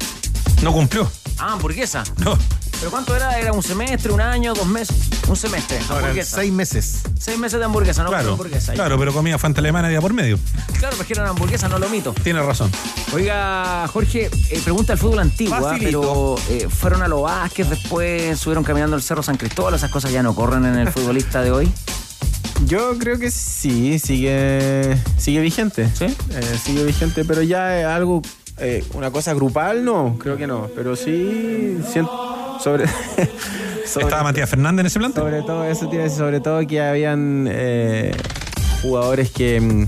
No cumplió. Ah, hamburguesa. No. ¿Pero cuánto era? ¿Era un semestre, un año, dos meses? Un semestre. hamburguesa. seis meses. Seis meses de hamburguesa, no Claro, hamburguesa. claro, pero comía Fanta Alemana día por medio. Claro, pues que era una hamburguesa, no lo mito. Tiene razón. Oiga, Jorge, eh, pregunta al fútbol antiguo, ¿ah? Pero eh, fueron a los Vázquez, después subieron caminando el Cerro San Cristóbal, esas cosas ya no corren en el futbolista de hoy. Yo creo que sí, sigue, sigue vigente. ¿Sí? Eh, sigue vigente, pero ya es algo, eh, una cosa grupal, no, creo que no. Pero sí, siento, sobre, sobre, ¿Estaba Matías Fernández en ese plante? sobre todo eso, tiene sobre todo que habían eh, jugadores que, mm,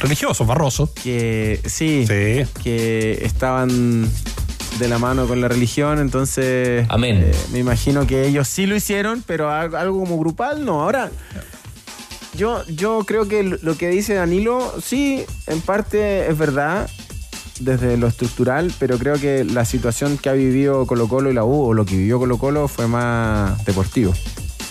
Religioso, barroso. que sí, Sí. que estaban de la mano con la religión, entonces Amén. eh, me imagino que ellos sí lo hicieron, pero algo, algo como grupal no. Ahora, yo, yo creo que lo que dice Danilo, sí, en parte es verdad desde lo estructural, pero creo que la situación que ha vivido Colo Colo y la U, o lo que vivió Colo Colo, fue más deportivo,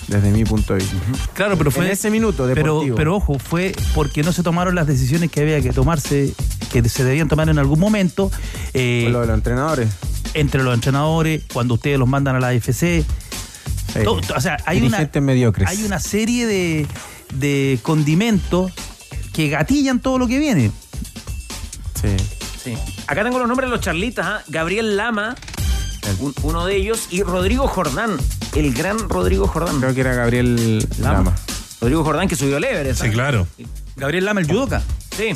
desde mi punto de vista. Claro, pero fue en ese minuto deportivo. pero ojo, fue porque no se tomaron las decisiones que había que tomarse, que se debían tomar en algún momento. eh, lo de los entrenadores. entre los entrenadores, cuando ustedes los mandan a la AFC. Sí. O sea, hay una, mediocres. hay una serie de, de condimentos que gatillan todo lo que viene. Sí. Sí. Acá tengo los nombres de los charlitas, ¿ah? Gabriel Lama, un- uno de ellos, y Rodrigo Jordán, el gran Rodrigo Jordán. Creo que era Gabriel Lama. Rodrigo Jordán que subió al Everest. Sí, ¿ah? claro. Gabriel Lama, el judoka. Sí.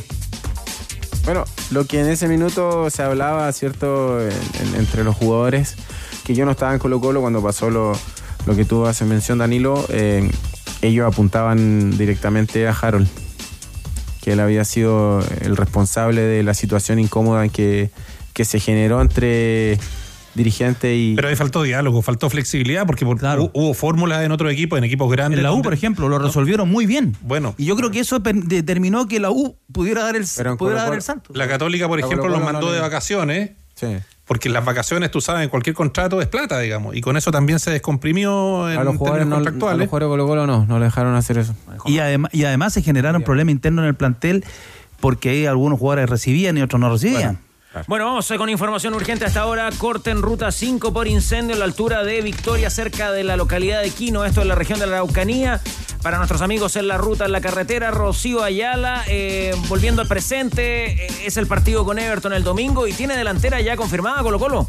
Bueno, lo que en ese minuto se hablaba, ¿cierto?, en- en- entre los jugadores, que yo no estaba en Colo Colo cuando pasó lo, lo que tú haces mención, Danilo, eh, ellos apuntaban directamente a Harold, que él había sido el responsable de la situación incómoda que, que se generó entre dirigente y... Pero ahí faltó diálogo, faltó flexibilidad, porque por- Claro. hu- hubo fórmulas en otros equipos, en equipos grandes. En la U, donde- por ejemplo, lo resolvieron muy bien. Bueno, Y yo creo que eso determinó que la U pudiera dar el, pudiera dar el salto. la Católica, por La ejemplo, los mandó no le- de vacaciones, Sí. Porque las vacaciones, tú sabes, en cualquier contrato es plata, digamos. Y con eso también se descomprimió en A los jugadores, no, a los contractuales. jugadores Colo Colo no, no le dejaron hacer eso. Y, adem- y además se generaron problemas internos en el plantel porque hay algunos jugadores recibían y otros no recibían. Bueno, vamos con información urgente hasta ahora. Corte en ruta 5 por incendio en la altura de Victoria, cerca de la localidad de Quino. Esto en la región de la Araucanía. Para nuestros amigos en la ruta, en la carretera, Rocío Ayala, eh, volviendo al presente, eh, es el partido con Everton el domingo y tiene delantera ya confirmada Colo Colo.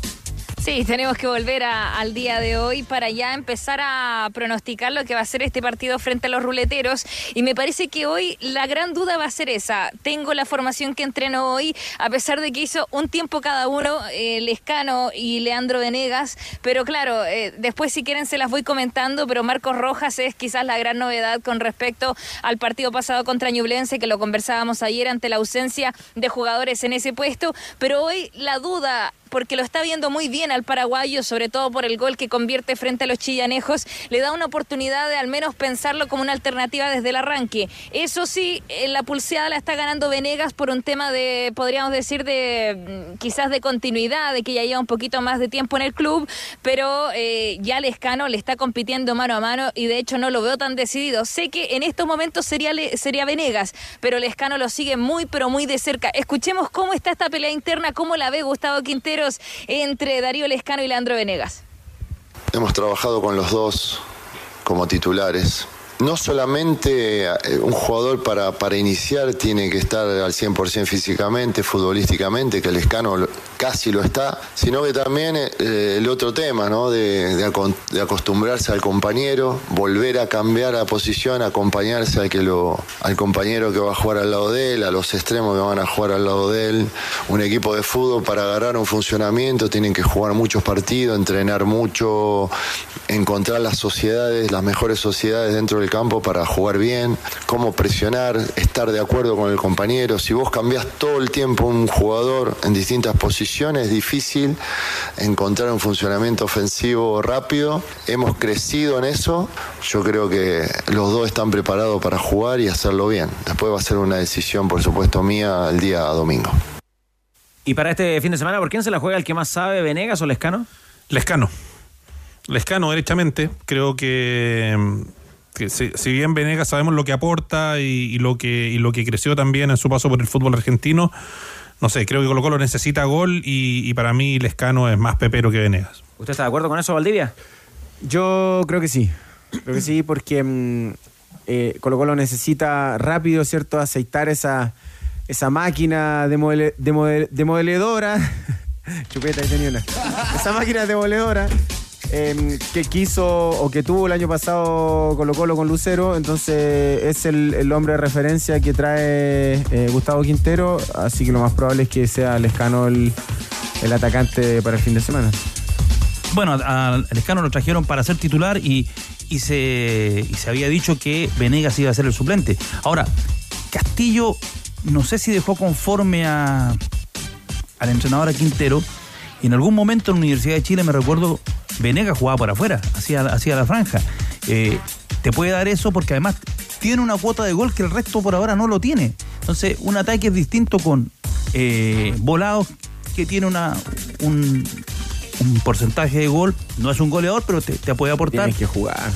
Sí, tenemos que volver a- al día de hoy para ya empezar a pronosticar lo que va a ser este partido frente a los ruleteros. Y me parece que hoy la gran duda va a ser esa. Tengo la formación que entreno hoy, a pesar de que hizo un tiempo cada uno, eh, Lescano y Leandro Venegas. Pero claro, eh, después si quieren se las voy comentando, pero Marcos Rojas es quizás la gran novedad con respecto al partido pasado contra Ñublense, que lo conversábamos ayer ante la ausencia de jugadores en ese puesto. Pero hoy la duda porque lo está viendo muy bien al paraguayo, sobre todo por el gol que convierte frente a los chillanejos, le da una oportunidad de al menos pensarlo como una alternativa desde el arranque. Eso sí, eh, la pulseada la está ganando Venegas por un tema de, podríamos decir, de mm, quizás de continuidad, de que ya lleva un poquito más de tiempo en el club, pero eh, ya Lescano le está compitiendo mano a mano y de hecho no lo veo tan decidido. Sé que en estos momentos sería, sería Venegas, pero Lescano lo sigue muy, pero muy de cerca. Escuchemos cómo está esta pelea interna, cómo la ve Gustavo Entre Darío Lescano y Leandro Venegas. Hemos trabajado con los dos como titulares. No solamente eh, un jugador para, para iniciar tiene que estar al 100% físicamente, futbolísticamente, que el escano casi lo está, sino que también eh, el otro tema, ¿no? De, de acostumbrarse al compañero, volver a cambiar la posición, acompañarse al, que lo, al compañero que va a jugar al lado de él, a los extremos que van a jugar al lado de él. Un equipo de fútbol para agarrar un funcionamiento tienen que jugar muchos partidos, entrenar mucho, encontrar las sociedades, las mejores sociedades dentro del campo para jugar bien, cómo presionar, estar de acuerdo con el compañero. Si vos cambiás todo el tiempo un jugador en distintas posiciones, es difícil encontrar un funcionamiento ofensivo rápido. Hemos crecido en eso. Yo creo que los dos están preparados para jugar y hacerlo bien. Después va a ser una decisión, por supuesto, mía el día domingo. Y para este fin de semana, ¿por quién se la juega el que más sabe, Venegas o Lescano? Lescano. Lescano, derechamente. Creo que, mm, que si, si bien Venegas sabemos lo que aporta y, y lo que, y lo que creció también en su paso por el fútbol argentino, no sé, creo que Colo Colo necesita gol y, y para mí Lescano es más pepero que Venegas. ¿Usted está de acuerdo con eso, Valdivia? Yo creo que sí. Creo que sí, porque mm, eh, Colo Colo necesita rápido, ¿cierto? Aceitar esa, esa máquina demoledora. Chupeta, ahí tenía una. Esa máquina demoledora eh, que quiso o que tuvo el año pasado Colo Colo con Lucero. Entonces es el, el hombre de referencia que trae eh, Gustavo Quintero. Así que lo más probable es que sea Lescano el, el atacante para el fin de semana. Bueno, a- al Escano lo trajeron para ser titular y, y se, y se había dicho que Venegas iba a ser el suplente. Ahora, Castillo, no sé si dejó conforme a, al entrenador a Quintero. Y en algún momento en la Universidad de Chile, me recuerdo, Venegas jugaba por afuera, hacía, hacía la franja. Eh, te puede dar eso porque además tiene una cuota de gol que el resto por ahora no lo tiene. Entonces, un ataque es distinto con eh, volados que tiene una, un, porcentaje de gol. No es un goleador, pero te, te puede aportar. Tiene que jugar.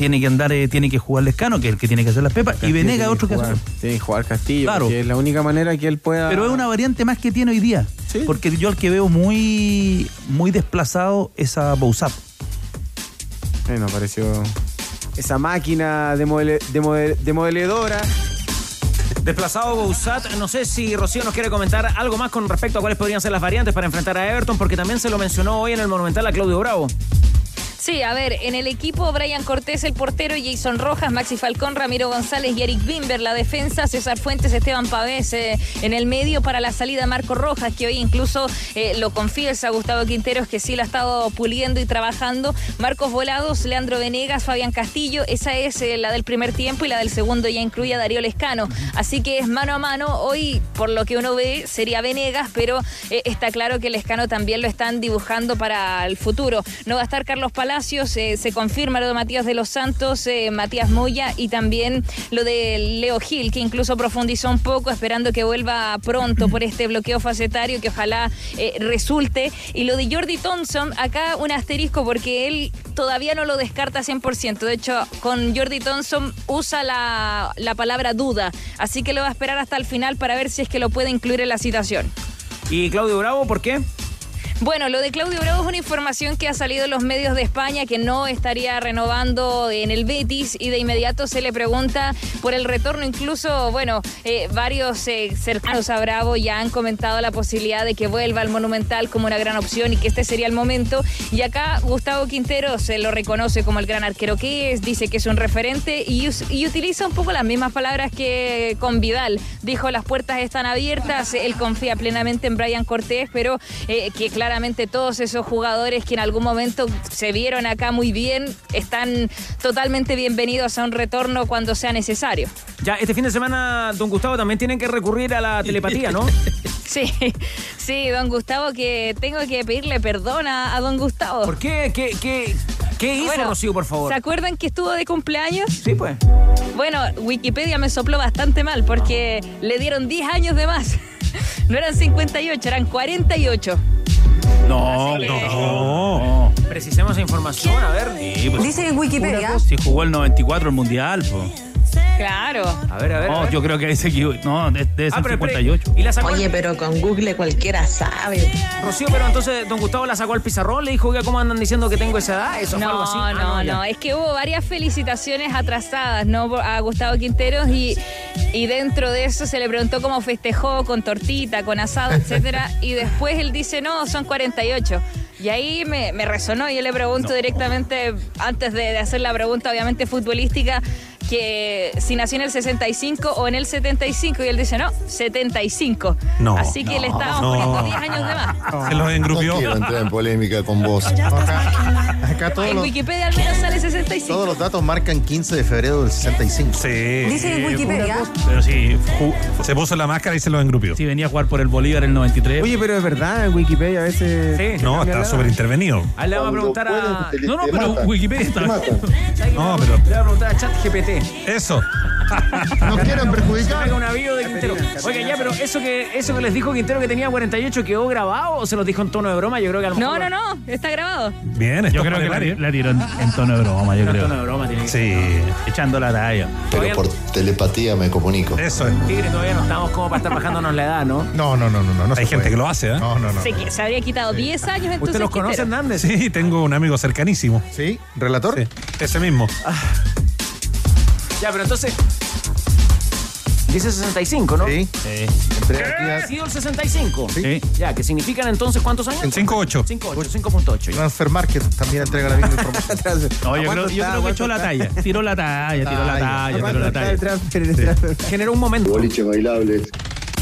Tiene que andar, eh, tiene que jugar Lescano, que es el que tiene que hacer las pepas. Y Castillo tiene otro que jugar, hace. Tiene que jugar Castillo, Claro. porque es la única manera que él pueda. Pero es una variante más que tiene hoy día. Porque yo al que veo muy, muy desplazado es a Bouzat. Sí, me pareció. Esa máquina demoledora. Desplazado Bouzat, no sé si Rocío nos quiere comentar algo más con respecto a cuáles podrían ser las variantes para enfrentar a Everton, porque también se lo mencionó hoy en el Monumental a Claudio Bravo. Sí, a ver, en el equipo Brian Cortés, el portero, Jason Rojas, Maxi Falcón, Ramiro González y Eric Bimber, la defensa, César Fuentes, Esteban Pavés, eh, en el medio para la salida Marco Rojas, que hoy incluso eh, lo confiesa Gustavo Quinteros, que sí la ha estado puliendo y trabajando, Marcos Volados, Leandro Venegas, Fabián Castillo, esa es eh, la del primer tiempo y la del segundo ya incluye a Darío Lescano, así que es mano a mano, hoy por lo que uno ve sería Venegas, pero está claro que Lescano también lo están dibujando para el futuro, no va a estar Carlos Palacios, eh, se confirma lo de Matías de los Santos, eh, Matías Moya y también lo de Leo Gil, que incluso profundizó un poco esperando que vuelva pronto por este bloqueo facetario que ojalá eh, resulte. Y lo de Jordi Thompson, acá un asterisco porque él todavía no lo descarta 100%. De hecho, con Jordi Thompson usa la, la palabra duda, así que lo va a esperar hasta el final para ver si es que lo puede incluir en la citación. ¿Y Claudio Bravo por qué? Bueno, lo de Claudio Bravo es una información que ha salido en los medios de España que no estaría renovando en el Betis y de inmediato se le pregunta por el retorno. Incluso, bueno, eh, varios eh, cercanos a Bravo ya han comentado la posibilidad de que vuelva al Monumental como una gran opción y que este sería el momento. Y acá Gustavo Quintero se lo reconoce como el gran arquero que es, dice que es un referente y, utiliza un poco las mismas palabras que con Vidal. Dijo las puertas están abiertas, él confía plenamente en Brian Cortés, pero eh, que claramente todos esos jugadores que en algún momento se vieron acá muy bien están totalmente bienvenidos a un retorno cuando sea necesario. Ya, este fin de semana, don Gustavo, también tienen que recurrir a la telepatía, ¿no? Sí, sí, don Gustavo, que tengo que pedirle perdón a, a don Gustavo. ¿Por qué? ¿Qué, qué, qué hizo Bueno, Rocío, por favor? ¿Se acuerdan que estuvo de cumpleaños? Sí, pues. Bueno, Wikipedia me sopló bastante mal porque le dieron 10 años de más. No eran 58, eran 48. No, Así que- no. Precisemos esa información, a ver. Sí, pues, Dice en Wikipedia. Si jugó el 94 el Mundial, pues. Claro. A ver, a ver. a No, ver. yo creo que ahí se equivocó. No, de- debe Ah, ser pero, pero, 58. ¿Y la sacó? Oye, pero con Google cualquiera sabe. Rocío, pero entonces don Gustavo la sacó al pizarrón, le dijo, oiga, ¿cómo andan diciendo que tengo esa edad? ¿Eso fue algo así? No, Ah, no, ya. no. Es que hubo varias felicitaciones atrasadas, ¿no? A Gustavo Quinteros y, y dentro de eso se le preguntó cómo festejó, con tortita, con asado, etcétera. Y después él dice, no, son 48. Y ahí me, me resonó y yo le pregunto directamente, antes de, de hacer la pregunta obviamente futbolística, que si nació en el 65 o en el 75. Y él dice, no, 75. No, Así que le estábamos no. poniendo 10 años de más. Se los engrupió. No quiero entrar en polémica con vos. Acá todos En los, Wikipedia al menos sale 65. todos los datos marcan 15 de febrero del 65. Sí. Dice en Wikipedia. Pero sí, Se puso la máscara y se los engrupió. sí venía a jugar por el Bolívar el 93. Oye, pero es verdad, en Wikipedia a veces. Sí. No, está la- súper intervenido. Ahí le vamos a preguntar a... no, no, pero Wikipedia está. No, pero Le vamos a preguntar a ChatGPT. Eso. No quieren perjudicar. Un aviso de Quintero. Oiga, ya, pero eso que, eso que les dijo Quintero que tenía 48 quedó grabado o se los dijo en tono de broma, yo creo que a lo No, mejor. no, no, está grabado. Bien, esto Yo creo que la, la tiró en, en tono de broma, yo En creo. tono de broma tiene que ser. Sí, Echando la talla. Pero por telepatía me comunico. eso es. Tigre, todavía no estamos como para estar bajándonos la edad, ¿no? No, no, no, no. no, no Hay gente puede. que lo hace, ¿eh? No, no, no. Se, se habría quitado 10 años entonces. ¿Usted los conoce, Quintero. Hernández? Sí, tengo un amigo cercanísimo. ¿Sí? ¿Relator? Sí, ese mismo. Ya, pero entonces. Dice 65, ¿no? Sí. Entré aquí ¿Ha a sido el 65? Sí. Ya, que significan entonces cuántos años? 5-8. 5.8, 5.8. Transfer Market también entrega la misma información. No, yo ¿A creo, yo creo que ¿A echó la talla. Tiró la talla, tiró la Talla. tiró la talla. Generó un momento. Boliche bailable.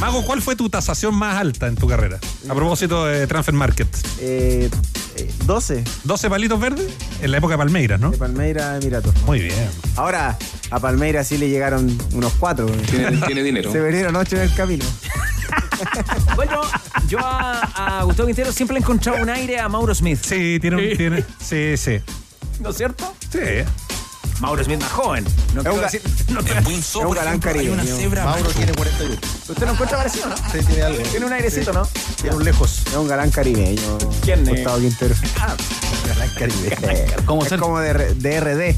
Mago, ¿cuál fue tu tasación más alta en tu carrera? A propósito de Transfer Market. Eh, eh, 12 ¿12 palitos verdes? En la época de Palmeiras, ¿no? de Palmeira Emiratos. Muy bien. Ahora, a Palmeira sí le llegaron unos cuatro. Tiene, dinero. Se perdieron ocho en el camino. Bueno, yo a, a Gustavo Quintero siempre le he encontrado un aire a Mauro Smith. Sí, tiene un. Tiene, sí, sí. ¿No es cierto? Sí. Mauro Smith más joven. No Es un, decir- no es un galán caribeño. Mauro tiene 41. ¿Usted lo encuentra parecido, no? Sí, tiene algo. Tiene un airecito, ¿no? Tiene un lejos. Es un galán caribeño. ¿Quién, eh? Gustavo Quintero. Galán caribeño. Como es Sergio, como de, de RD.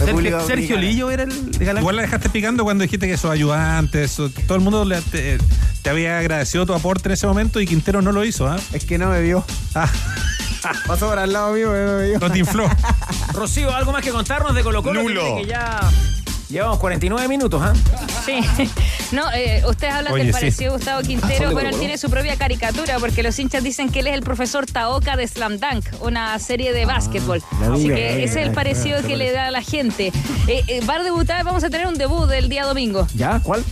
República Sergio. Lillo era el de Galán. Igual la dejaste picando cuando dijiste que sus ayudantes, su- todo el mundo le- te, te había agradecido tu aporte en ese momento y Quintero no lo hizo, ¿ah? Es que no me vio. Ah, Pasó por al lado mío, no me vio. no te infló. Rocío, ¿algo más que contarnos de Colo Colo? Nulo. Que ya llevamos 49 minutos, ¿ah? Sí. No, eh, ustedes hablan Oye, del sí. parecido de Gustavo Quintero. Bueno, él tiene su propia caricatura porque los hinchas dicen que él es el profesor Taoka de Slam Dunk, una serie de básquetbol. la Así que eh, ese es el eh, parecido eh, que le da a la gente. Eh, eh, va a debutar, vamos a tener un debut el día domingo. ¿Ya? ¿Cuál?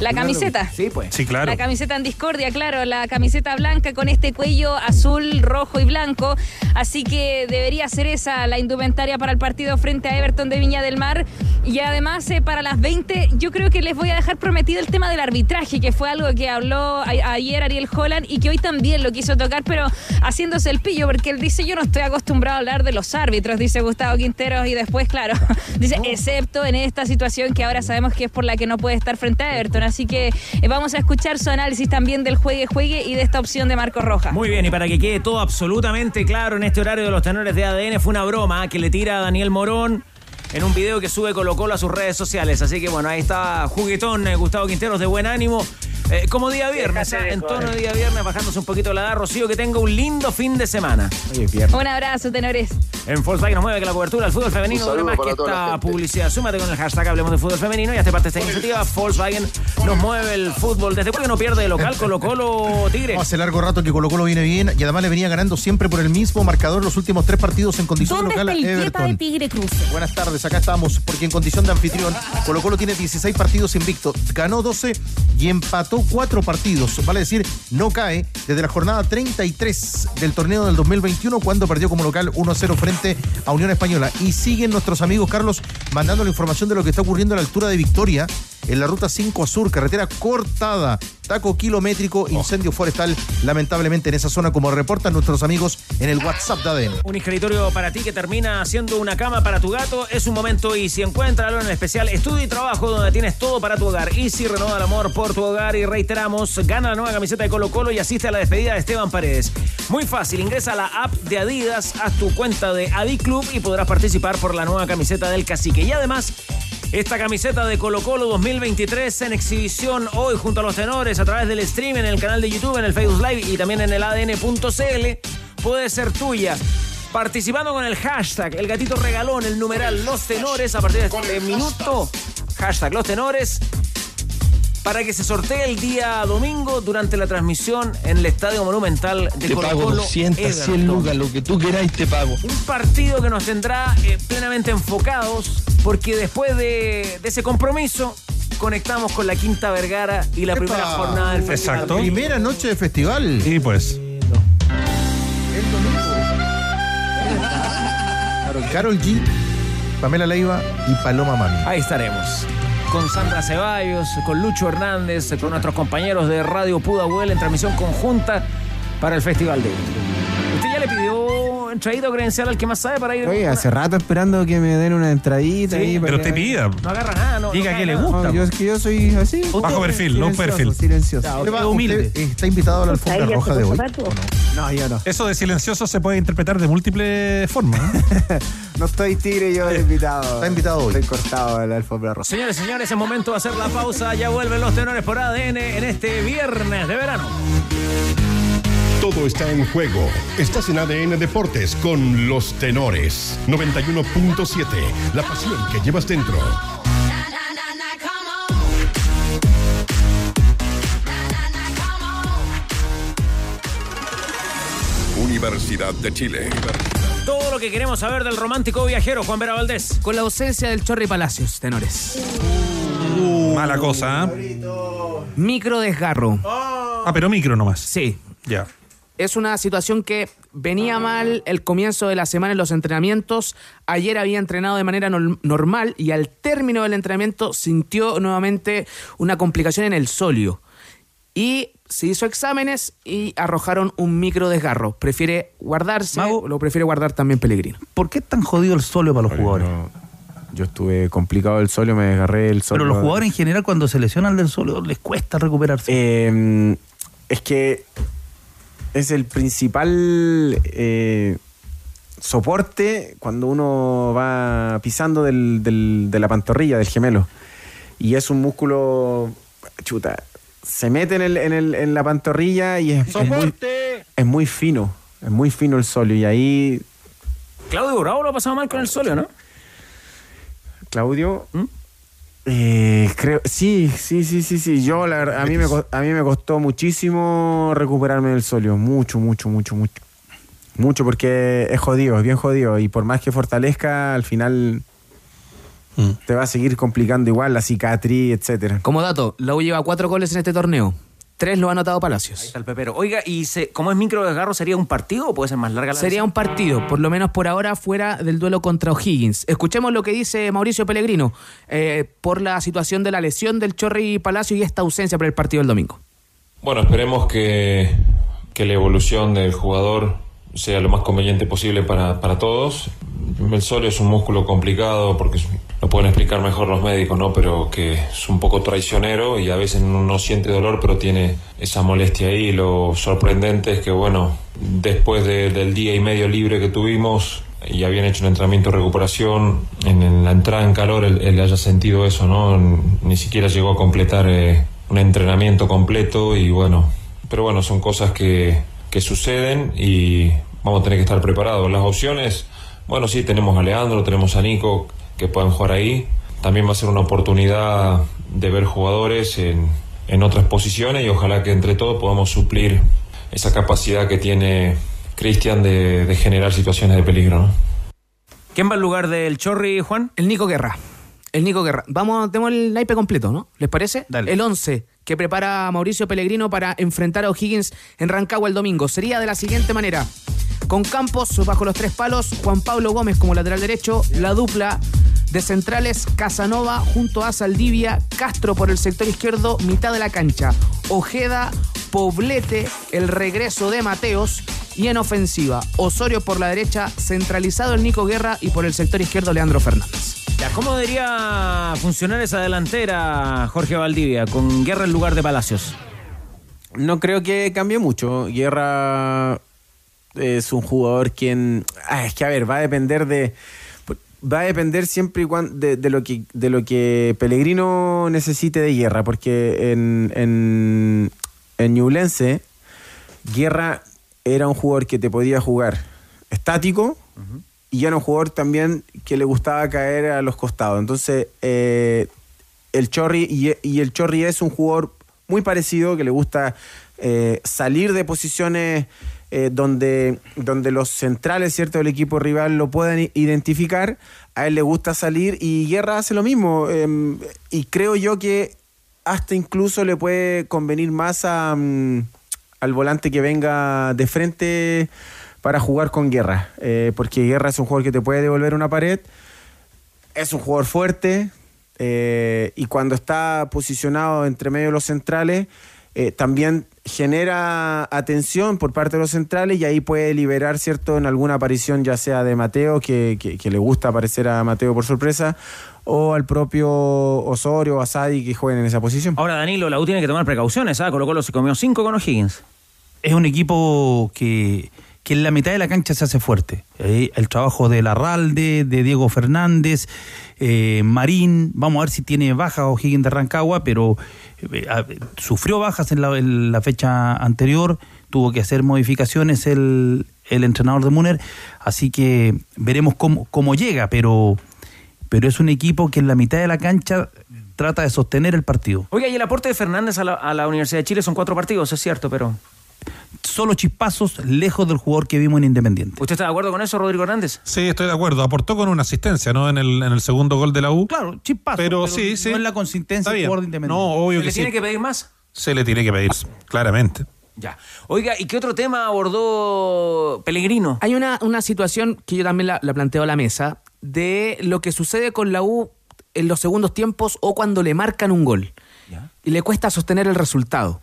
La camiseta. Sí, pues. Sí, claro. La camiseta en discordia, claro, la camiseta blanca con este cuello azul, rojo y blanco. Así que debería ser esa la indumentaria para el partido frente a Everton de Viña del Mar. Y además, eh, para las 20, yo creo que les voy a dejar prometido el tema del arbitraje, que fue algo que habló a- ayer Ariel Holland y que hoy también lo quiso tocar, pero haciéndose el pillo, porque él dice: Yo no estoy acostumbrado a hablar de los árbitros, dice Gustavo Quinteros, y después, claro, dice: Excepto en esta situación que ahora sabemos que es por la que no puede estar frente a Everton. Así que eh, vamos a escuchar su análisis también del juegue juegue y de esta opción de Marco Roja. Muy bien, y para que quede todo absolutamente claro en este horario de los tenores de ADN, fue una broma que le tira a Daniel Morón en un video que sube Colo Colo a sus redes sociales. Así que bueno, ahí está juguetón eh, Gustavo Quinteros de buen ánimo. Eh, como día viernes, ¿ah? en tono de día viernes, bajándose un poquito la edad. Rocío, que tenga un lindo fin de semana. Oye. Un abrazo, tenores. En Volkswagen nos mueve que la cobertura del fútbol femenino saludo más que esta publicidad. Súmate con el hashtag Hablemos de Fútbol Femenino y hazte parte de esta iniciativa. Volkswagen nos mueve el fútbol. ¿Desde cuándo no pierde de local Colo Colo Tigre? Hace largo rato que Colo Colo viene bien y además le venía ganando siempre por el mismo marcador los últimos tres partidos en condición ¿Dónde local está el de Everton. Tigre Cruce? Buenas tardes, acá estamos, porque en condición de anfitrión, Colo Colo tiene 16 partidos invicto, ganó 12 y empató 4 partidos, vale decir, no cae desde la jornada 33 del torneo del 2021 cuando perdió como local 1-0 frente a Unión Española. Y siguen nuestros amigos, Carlos, mandando la información de lo que está ocurriendo a la altura de Victoria en la ruta 5 Sur, carretera cortada, taco kilométrico, incendio forestal, lamentablemente en esa zona, como reportan nuestros amigos en el WhatsApp de ADN. Un escritorio para ti que termina haciendo una cama para tu gato es un momento Easy. Encuéntralo en el especial Estudio y Trabajo donde tienes todo para tu hogar. Easy renueva el amor por tu hogar y reiteramos, gana la nueva camiseta de Colo Colo y asiste a la despedida de Esteban Paredes. Muy fácil, ingresa a la app de Adidas, haz tu cuenta de AdiClub y podrás participar por la nueva camiseta del cacique. Y además... Esta camiseta de Colo Colo 2023 en exhibición hoy junto a los tenores a través del stream en el canal de YouTube, en el Facebook Live y también en el ADN.cl puede ser tuya. Participando con el hashtag, el gatito regalón, el numeral Los Tenores a partir de este minuto. Hashtag Los Tenores. Para que se sortee el día domingo durante la transmisión en el Estadio Monumental de Te Colo pago Colo. 200, 100 Everton. lucas, lo que tú queráis te pago. Un partido que nos tendrá eh, plenamente enfocados porque después de, de ese compromiso conectamos con la Quinta Vergara y la primera jornada del festival. Exacto. Primera noche de festival. Y pues. Carol G, Pamela Leiva y Paloma Mami. Ahí estaremos. Con Sandra Ceballos, con Lucho Hernández, con nuestros compañeros de Radio Pudahuel en transmisión conjunta para el Festival de ¿Usted ya le pidió entradito credencial al que más sabe para ir? Oye, hace rato esperando que me den una entradita Sí, ahí. Pero para usted pida. No agarra nada, no. Diga no que le gusta. No, yo, es que yo soy así. Bajo perfil, silencioso, perfil. Silencioso. ¿Usted va- humilde. usted está invitado a la alfombra roja de hoy. No, yo no. Eso de silencioso se puede interpretar de múltiples formas. No estoy tigre, yo invitado. Está invitado hoy. Estoy cortado de la alfombra roja. Señores, señores, es momento de hacer la pausa. Ya vuelven los tenores por ADN en este viernes de verano. Todo está en juego. Estás en ADN Deportes con los tenores. 91.7. La pasión que llevas dentro. Universidad de Chile. Todo lo que queremos saber del romántico viajero Juan Vera Valdés. Con la ausencia del Chorri Palacios, tenores. Mala cosa, ¿eh? Micro desgarro. Ah, pero micro nomás. Sí. Ya. Es una situación que venía mal el comienzo de la semana en los entrenamientos. Ayer había entrenado de manera nor- normal y al término del entrenamiento sintió nuevamente una complicación en el solio. Y se hizo exámenes y arrojaron un micro desgarro. Prefiere guardarse, lo prefiere guardar también Pellegrino. ¿Por qué es tan jodido el solio para los jugadores? Yo estuve complicado el solio, me desgarré el solio. Pero los jugadores en general cuando se lesionan del solio les cuesta recuperarse. Eh, es que es el principal eh, soporte cuando uno va pisando del- del- de la pantorrilla, del gemelo. Y es un músculo, chuta, se mete en, el- en el- en la pantorrilla y es, es muy, es muy fino, es muy fino el solio. Y ahí, Claudio Bravo lo ha pasado mal con el solio, ¿no? Claudio... Eh, creo, sí, sí, sí, sí, sí. Yo, la verdad, a mí, me, a mí me costó muchísimo recuperarme del solio. Mucho, mucho, mucho, mucho. Mucho porque es jodido, es bien jodido. Y por más que fortalezca, al final te va a seguir complicando igual la cicatriz, etcétera. Como dato, la U lleva cuatro goles en este torneo. Tres lo ha anotado Palacios. Está el pepero. Oiga, ¿y se, como es micro desgarro, sería un partido o puede ser más larga la Sería un partido, por lo menos por ahora, fuera del duelo contra O'Higgins. Escuchemos lo que dice Mauricio Pellegrino eh, por la situación de la lesión del Chorri Palacio y esta ausencia para el partido del domingo. Bueno, esperemos que, que la evolución del jugador sea lo más conveniente posible para, para todos. El solio es un músculo complicado porque lo pueden explicar mejor los médicos, ¿no? Pero que es un poco traicionero y a veces uno no siente dolor, pero tiene esa molestia ahí. Lo sorprendente es que, bueno, después de- del día y medio libre que tuvimos y habían hecho un entrenamiento de recuperación, en, en la entrada en calor él, él haya sentido eso, ¿no? Ni siquiera llegó a completar eh, un entrenamiento completo y bueno, pero bueno, son cosas que, que suceden y vamos a tener que estar preparados. Las opciones, bueno, sí, tenemos a Leandro, tenemos a Nico que pueden jugar ahí. También va a ser una oportunidad de ver jugadores en, en otras posiciones y ojalá que entre todos podamos suplir esa capacidad que tiene Cristian de, de generar situaciones de peligro. ¿no? ¿Quién va al lugar del Chorri, Juan? El Nico Guerra. El Nico Guerra. Vamos, tenemos el naipe completo, ¿no? ¿Les parece? El 11 que prepara Mauricio Pellegrino para enfrentar a O'Higgins en Rancagua el domingo. Sería de la siguiente manera. Con Campos bajo los tres palos, Juan Pablo Gómez como lateral derecho, la dupla De centrales, Casanova junto a Saldivia, Castro por el sector izquierdo, mitad de la cancha. Ojeda, Poblete, el regreso de Mateos y en ofensiva, Osorio por la derecha, centralizado el Nico Guerra y por el sector izquierdo Leandro Fernández. ¿Cómo debería funcionar esa delantera, Jorge Valdivia, con Guerra en lugar de Palacios? No creo que cambie mucho. Guerra es un jugador quien. Ah, es que a ver, va a depender de. Va a depender siempre y cuando de, de lo que de lo que Pellegrino necesite de Guerra, porque en, en, en Ñublense, Guerra era un jugador que te podía jugar estático y era un jugador también que le gustaba caer a los costados. Entonces, eh, el Chorri y, el Chorri es un jugador muy parecido que le gusta eh, salir de posiciones eh, donde, donde los centrales cierto del equipo rival lo puedan identificar a él le gusta salir y Guerra hace lo mismo eh, y creo yo que hasta incluso le puede convenir más a, mm, al volante que venga de frente para jugar con Guerra eh, porque Guerra es un jugador que te puede devolver una pared es un jugador fuerte eh, y cuando está posicionado entre medio de los centrales, eh, también genera atención por parte de los centrales y ahí puede liberar, ¿cierto?, en alguna aparición, ya sea de Mateo, que, que- que le gusta aparecer a Mateo por sorpresa, o al propio Osorio o Asadi que jueguen en esa posición. Ahora, Danilo, la U tiene que tomar precauciones, ¿ah? Colo Colo se comió cinco con O'Higgins. es un equipo que, que en la mitad de la cancha se hace fuerte. Eh, el trabajo de Larralde, de Diego Fernández, eh, Marín, vamos a ver si tiene baja O'Higgins de Rancagua, pero eh, sufrió bajas en la, en la fecha anterior, tuvo que hacer modificaciones el, el entrenador de Muner, así que veremos cómo, cómo llega, pero, pero es un equipo que en la mitad de la cancha trata de sostener el partido. Oiga, y el aporte de Fernández a la, a la Universidad de Chile son cuatro partidos, es cierto, pero... Solo chispazos lejos del jugador que vimos en Independiente. ¿Usted está de acuerdo con eso, Rodrigo Hernández? Sí, estoy de acuerdo. Aportó con una asistencia, ¿no? En el, en el segundo gol de la U. Claro, chispazo. Pero, pero sí, sí. no es la consistencia del jugador de Independiente. No, obvio ¿Se que le sí. tiene que pedir más? Se le tiene que pedir, claramente. Ya. Oiga, ¿y qué otro tema abordó Pellegrino? Hay una, una situación que yo también la, la planteo a la mesa de lo que sucede con la U en los segundos tiempos o cuando le marcan un gol y le cuesta sostener el resultado.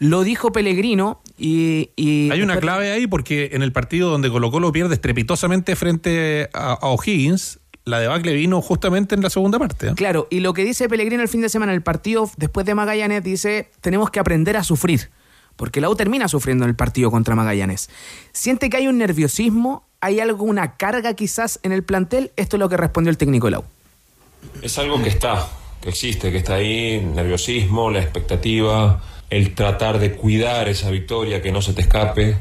Lo dijo Pellegrino y... y- Hay una clave ahí porque en el partido donde Colo Colo pierde estrepitosamente frente a, a O'Higgins, la debacle vino justamente en la segunda parte. ¿eh? Claro, y lo que dice Pellegrino el fin de semana el partido después de Magallanes dice, tenemos que aprender a sufrir, porque la U termina sufriendo en el partido contra Magallanes. ¿Siente que hay un nerviosismo? ¿Hay alguna carga quizás en el plantel? Esto es lo que respondió el técnico de la U. Es algo que está, que existe, que está ahí, nerviosismo, la expectativa, el tratar de cuidar esa victoria, que no se te escape.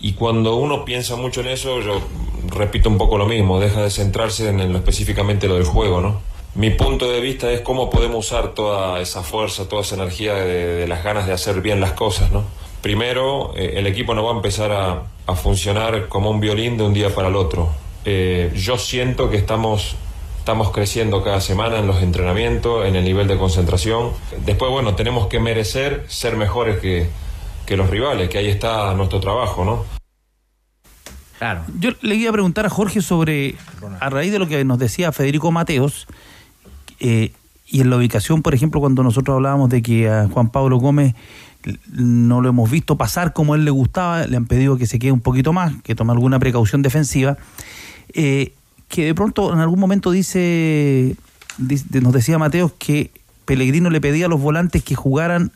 Y cuando uno piensa mucho en eso, yo repito un poco lo mismo, deja de centrarse en, lo específicamente lo del juego, ¿no? Mi punto de vista es cómo podemos usar toda esa fuerza, toda esa energía de, las ganas de hacer bien las cosas, ¿no? Primero, eh, el equipo no va a empezar a, a funcionar como un violín de un día para el otro. Eh, yo siento que estamos Estamos creciendo cada semana en los entrenamientos, en el nivel de concentración. Después, bueno, tenemos que merecer ser mejores que, que los rivales, que ahí está nuestro trabajo, ¿no? Claro. Yo le iba a preguntar a Jorge sobre, a raíz de lo que nos decía Federico Mateos, eh, y en la ubicación, por ejemplo, cuando nosotros hablábamos de que a Juan Pablo Gómez no lo hemos visto pasar como a él le gustaba, le han pedido que se quede un poquito más, que tome alguna precaución defensiva, eh, que de pronto en algún momento dice, nos decía Mateos que Pellegrino le pedía a los volantes que jugaran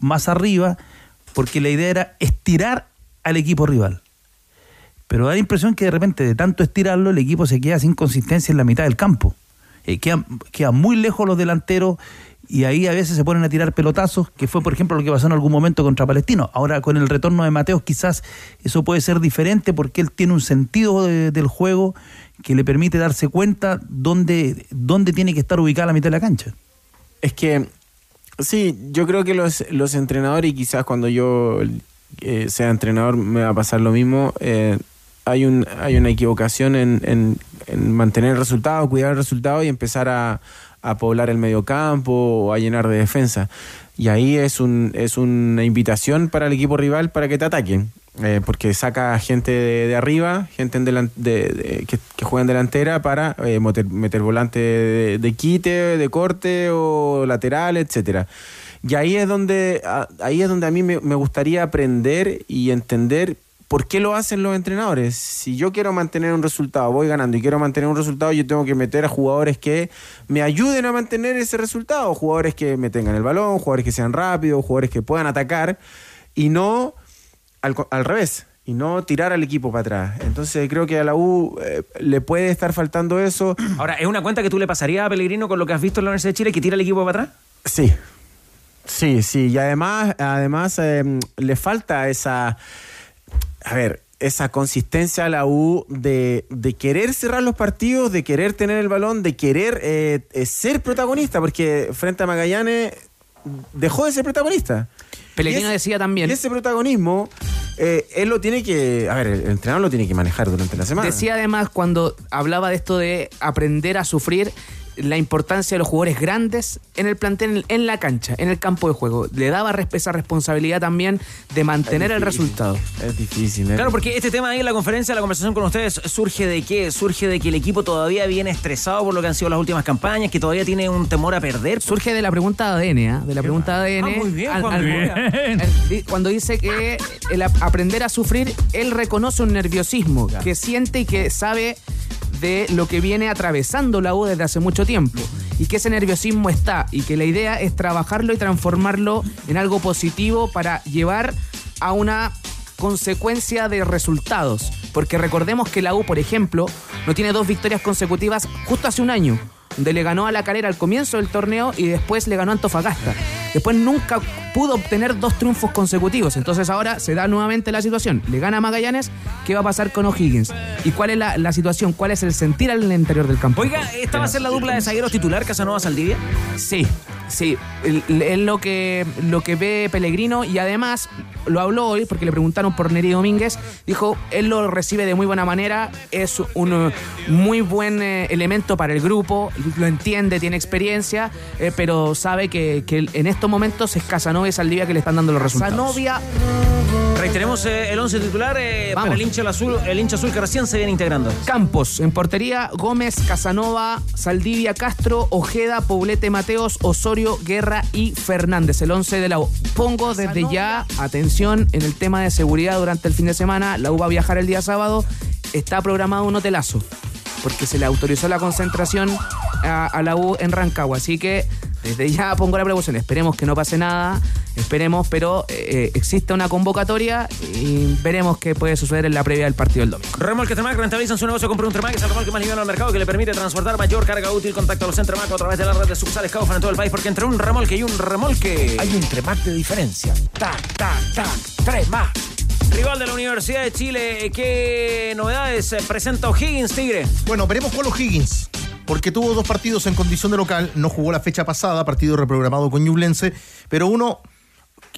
más arriba porque la idea era estirar al equipo rival. Pero da la impresión que de repente de tanto estirarlo el equipo se queda sin consistencia en la mitad del campo. Eh, quedan, muy lejos los delanteros y ahí a veces se ponen a tirar pelotazos, que fue por ejemplo lo que pasó en algún momento contra Palestino. Ahora con el retorno de Mateos quizás eso puede ser diferente porque él tiene un sentido de- del juego que le permite darse cuenta dónde, dónde tiene que estar ubicada la mitad de la cancha. Es que, sí, yo creo que los, los entrenadores, y quizás cuando yo eh, sea entrenador me va a pasar lo mismo, eh, hay, un, hay una equivocación en, en- en mantener el resultado, cuidar el resultado y empezar a, a poblar el mediocampo o a llenar de defensa. Y ahí es, un, es una invitación para el equipo rival para que te ataquen. Eh, porque saca gente de, arriba, gente en delan- de- que, juega en delantera para eh, meter, volante de, de quite, de corte o lateral, etcétera. Y ahí es donde, a- ahí es donde a mí me, me gustaría aprender y entender por qué lo hacen los entrenadores. Si yo quiero mantener un resultado, voy ganando y quiero mantener un resultado, yo tengo que meter a jugadores que me ayuden a mantener ese resultado. Jugadores que me tengan el balón, jugadores que sean rápidos, jugadores que puedan atacar y no al, al revés. Y no tirar al equipo para atrás. Entonces creo que a la U eh, le puede estar faltando eso. Ahora, ¿es una cuenta que tú le pasarías a Pellegrino con lo que has visto en la Universidad de Chile que tira el equipo para atrás? Sí. Sí, sí. Y además, además eh, le falta esa. A ver, esa consistencia a la U de, de querer cerrar los partidos, de querer tener el balón, de querer eh, eh, ser protagonista, porque frente a Magallanes dejó de ser protagonista. Pellegrino decía también. Y ese protagonismo, eh, él lo tiene que. A ver, el entrenador lo tiene que manejar durante la semana. Decía además cuando hablaba de esto de aprender a sufrir la importancia de los jugadores grandes en el plantel, en la cancha, en el campo de juego. Le daba esa responsabilidad también de mantener el resultado. Es difícil. ¿eh? Claro, porque este tema ahí en la conferencia, la conversación con ustedes, surge de qué? Surge de que el equipo todavía viene estresado por lo que han sido las últimas campañas, que todavía tiene un temor a perder. Surge de la pregunta de ADN, ¿ah? de la pregunta de ADN. Ah, muy bien, Juan, al- al- cuando dice que el ap- aprender a sufrir, él reconoce un nerviosismo que siente y que sabe de lo que viene atravesando la U desde hace mucho tiempo. Y que ese nerviosismo está y que la idea es trabajarlo y transformarlo en algo positivo para llevar a una consecuencia de resultados. Porque recordemos que la U, por ejemplo, no tiene dos victorias consecutivas justo hace un año. Donde le ganó a la calera al comienzo del torneo y después le ganó a Antofagasta. Después nunca pudo obtener dos triunfos consecutivos. Entonces ahora se da nuevamente la situación. Le gana a Magallanes. ¿Qué va a pasar con O'Higgins? ¿Y cuál es la, la situación? ¿Cuál es el sentir al interior del campo? Oiga, ¿esta va a ser la dupla de zagueros titular Casanova Saldivia? Sí, sí. Es lo que, lo que ve Pellegrino y además lo habló hoy porque le preguntaron por Neri Domínguez. Dijo, él lo recibe de muy buena manera, es un eh, muy buen eh, elemento para el grupo, lo entiende, tiene experiencia, eh, pero sabe que, que en estos momentos es Casanova y Saldivia que le están dando los resultados. Casanova. Reiteremos eh, el 11 titular eh, para el hincha, azul, el hincha azul que recién se viene integrando. Campos, en portería, Gómez, Casanova, Saldivia, Castro, Ojeda, Poblete, Mateos, Osorio, Guerra y Fernández, el 11 de la U. Pongo desde ya atención en el tema de seguridad durante el fin de semana. La U va a viajar el día sábado. Está programado un hotelazo, porque se le autorizó la concentración a, a la U en Rancagua. Así que desde ya pongo la precaución. Esperemos que no pase nada, esperemos, pero eh, existe una convocatoria y veremos qué puede suceder en la previa del partido del domingo. Remolque Tremac rentabilizan su negocio con un Tremac, es el remolque más liviano al mercado que le permite transportar mayor carga útil. Contacta a los Tremac a través de la red de sucursales Kaufman en todo el país, porque entre un remolque y un remolque Hay un Tremac de diferencia. Tac, tac, tac. Tremac. Rival de la Universidad de Chile, ¿qué novedades presenta O'Higgins, Tigre? Bueno, veremos cuál O'Higgins. Porque tuvo dos partidos en condición de local, no jugó la fecha pasada, partido reprogramado con Ñublense, pero uno,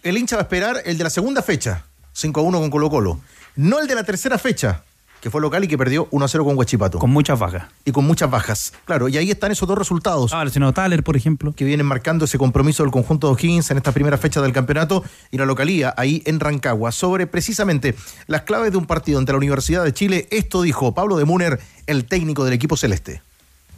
el hincha va a esperar el de la segunda fecha, 5 a 1 con Colo Colo, no el de la tercera fecha, que fue local y que perdió 1 a 0 con Huachipato. Con muchas bajas. Y con muchas bajas. Claro, y ahí están esos dos resultados. Ah, lesionado Thaler, por ejemplo. Que vienen marcando ese compromiso del conjunto de O'Higgins en esta primera fecha del campeonato y la localía ahí en Rancagua. Sobre precisamente las claves de un partido entre la Universidad de Chile, esto dijo Pablo de Muner, el técnico del equipo celeste.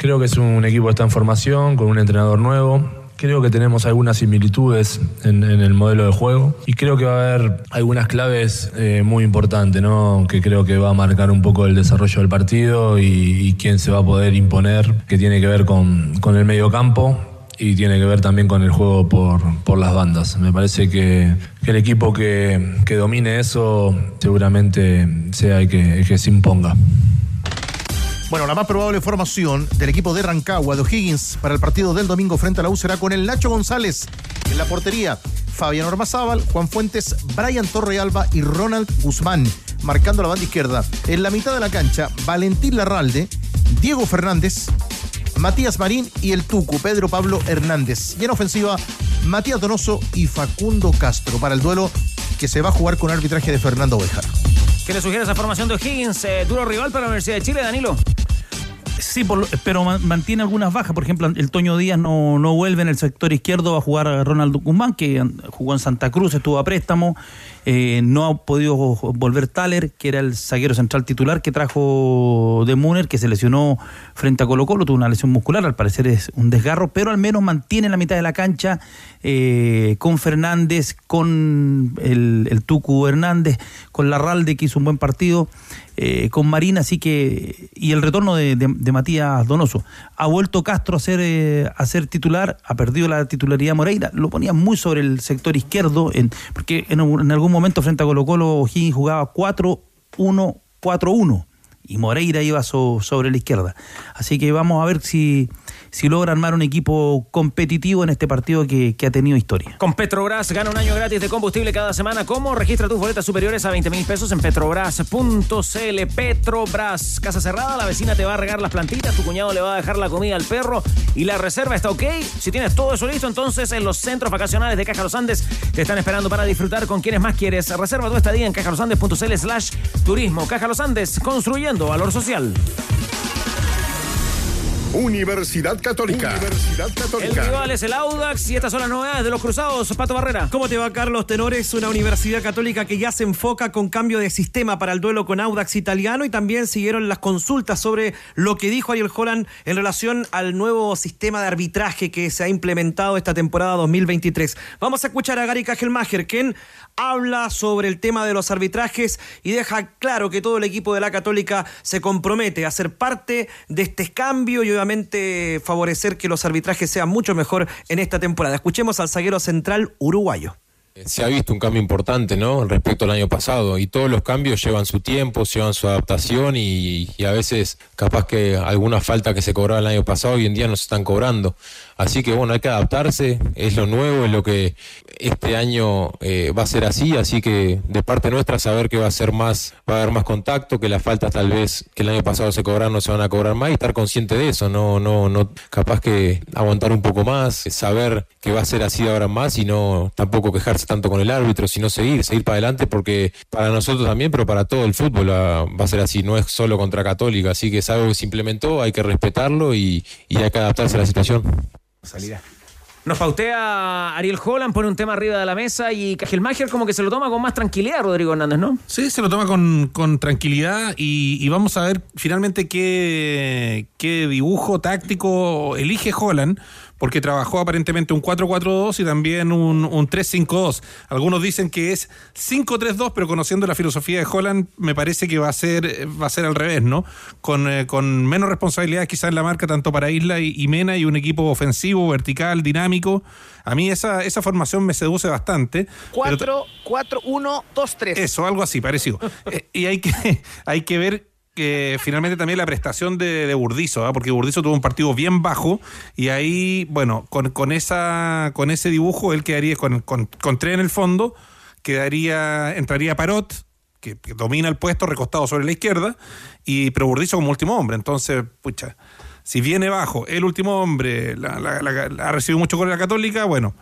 Creo que es un equipo que está en formación, con un entrenador nuevo. Creo que tenemos algunas similitudes en, en el modelo de juego y creo que va a haber algunas claves eh, muy importantes, ¿no? que creo que va a marcar un poco el desarrollo del partido y, y quién se va a poder imponer, que tiene que ver con, con el medio campo y tiene que ver también con el juego por, por las bandas. Me parece que, que el equipo que, que domine eso seguramente sea el que, el que se imponga. Bueno, la más probable formación del equipo de Rancagua, de O'Higgins, para el partido del domingo frente a la U será con el Nacho González en la portería, Fabián Ormazábal, Juan Fuentes, Brian Torrealba y Ronald Guzmán, marcando la banda izquierda. En la mitad de la cancha, Valentín Larralde, Diego Fernández, Matías Marín y el Tucu, Pedro Pablo Hernández. Y en ofensiva, Matías Donoso y Facundo Castro para el duelo que se va a jugar con arbitraje de Fernando Oveja. ¿Qué le sugiere esa formación de O'Higgins? Eh, duro rival para la Universidad de Chile, Danilo. Sí, pero ma- mantiene algunas bajas. Por ejemplo, el Toño Díaz no, no vuelve en el sector izquierdo a jugar a Ronald Guzmán, que jugó en Santa Cruz, estuvo a préstamo. Eh, no ha podido volver Thaler, que era el zaguero central titular que trajo de Muner, que se lesionó frente a Colo Colo, tuvo una lesión muscular, al parecer es un desgarro, pero al menos mantiene la mitad de la cancha eh, con Fernández, con el, el Tucu Hernández, con Larralde, que hizo un buen partido eh, con Marina, así que. Y el retorno de, Matías Donoso. Ha vuelto Castro a ser, a ser titular, ha perdido la titularidad Moreira, lo ponía muy sobre el sector izquierdo, en, porque en, en algún momento frente a Colo Colo O'Higgins jugaba 4-1-4-1 y Moreira iba so- sobre la izquierda. Así que vamos a ver si, si logra armar un equipo competitivo en este partido que, ha tenido historia. Con Petrobras gana un año gratis de combustible cada semana. ¿Cómo? Registra tus boletas superiores a 20 mil pesos en petrobras.cl. Petrobras, casa cerrada, la vecina te va a regar las plantitas, tu cuñado le va a dejar la comida al perro y la reserva está ok. Si tienes todo eso listo, entonces en los centros vacacionales de Caja Los Andes te están esperando para disfrutar con quienes más quieres. Reserva tu estadía en cajalosandes.cl slash turismo. Caja Los Andes, construyendo valor social. Universidad Católica. Universidad El Católica. rival es el Audax y estas son las novedades de los cruzados. Pato Barrera. ¿Cómo te va, Carlos Tenores? Una universidad católica que ya se enfoca con cambio de sistema para el duelo con Audax italiano y también siguieron las consultas sobre lo que dijo Ariel Holland en relación al nuevo sistema de arbitraje que se ha implementado esta temporada 2023. Vamos a escuchar a Gary Kajelmacher, quien habla sobre el tema de los arbitrajes y deja claro que todo el equipo de la Católica se compromete a ser parte de este cambio y favorecer que los arbitrajes sean mucho mejor en esta temporada. Escuchemos al zaguero central uruguayo. Se ha visto un cambio importante, ¿no? Respecto al año pasado. Y todos los cambios llevan su tiempo, llevan su adaptación y, y a veces capaz que alguna falta que se cobraba el año pasado hoy en día no se están cobrando. Así que bueno, hay que adaptarse, es lo nuevo, es lo que este año eh, va a ser así, así que de parte nuestra saber que va a ser más, va a haber más contacto, que las faltas tal vez que el año pasado se cobraron no se van a cobrar más y estar consciente de eso, no, no, no, capaz que aguantar un poco más, saber que va a ser así ahora más y no tampoco quejarse tanto con el árbitro, sino seguir, seguir para adelante porque para nosotros también, pero para todo el fútbol ah, va a ser así, no es solo contra Católica, así que es algo que se implementó, hay que respetarlo y hay que adaptarse a la situación. Salida. Nos pautea Ariel Holland, pone un tema arriba de la mesa y Cajelmacher como que se lo toma con más tranquilidad, Rodrigo Hernández, ¿no? Sí, se lo toma con, con tranquilidad y, vamos a ver finalmente qué, qué dibujo táctico elige Holland, porque trabajó aparentemente un 4-4-2 y también un, un 3-5-2. Algunos dicen que es 5-3-2, pero conociendo la filosofía de Holland, me parece que va a ser, va a ser al revés, ¿no? Con, eh, con menos responsabilidad quizás en la marca, tanto para Isla y, y Mena, y un equipo ofensivo, vertical, dinámico. A mí esa, esa formación me seduce bastante. pero 4, 4, 1, 2, 3. eso, algo así, parecido. Eh, y hay que, hay que ver finalmente también la prestación de, de Burdizo, ¿ah? porque Burdizo tuvo un partido bien bajo y ahí, bueno, con, con, esa, con ese dibujo él quedaría con, con, con tres en el fondo, quedaría, entraría Parot, que, que domina el puesto recostado sobre la izquierda, y pero Burdizo como último hombre. Entonces, pucha, si viene bajo el último hombre, la- la- la- ha recibido mucho con la Católica, bueno,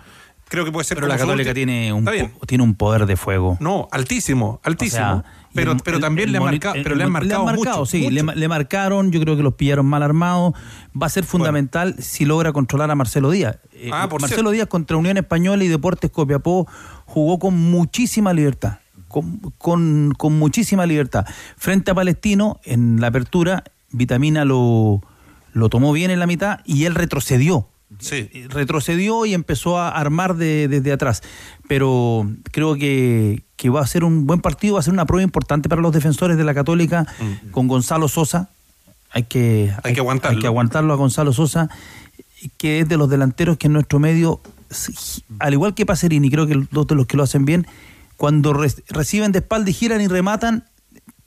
creo que puede ser Pero la Católica tiene un, tiene un poder de fuego. No, altísimo, altísimo. O sea, pero, el- pero también el le han marcado, pero le han marcado, mucho, sí, mucho. Le, ma- le marcaron, yo creo que los pillaron mal armados. Va a ser fundamental si logra controlar a Marcelo Díaz. Eh, Ah, por Marcelo cierto. Díaz contra Unión Española y Deportes Copiapó jugó con muchísima libertad. Con, con- con muchísima libertad. Frente a Palestino, en la apertura, Vitamina lo, lo tomó bien en la mitad y él retrocedió Sí. retrocedió y empezó a armar de- desde atrás. Pero creo que, que va a ser un buen partido, va a ser una prueba importante para los defensores de la Católica con Gonzalo Sosa. Hay que, Hay que aguantarlo. hay que aguantarlo a Gonzalo Sosa, que es de los delanteros que en nuestro medio, al igual que Pacerini, creo que dos de los que lo hacen bien, cuando re- reciben de espalda y giran y rematan,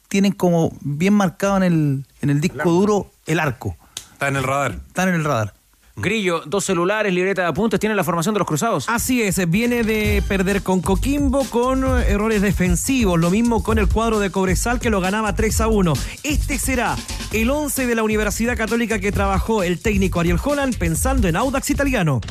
tienen como bien marcado en el, en el disco duro el arco. Está en el radar. Están en el radar. Grillo, dos celulares, libreta de apuntes, tiene la formación de los cruzados. Así es, viene de perder con Coquimbo con eh, errores defensivos, lo mismo con el cuadro de Cobresal que lo ganaba 3 a 1. Este será el 11 de la Universidad Católica que trabajó el técnico Ariel Holland pensando en Audax italiano.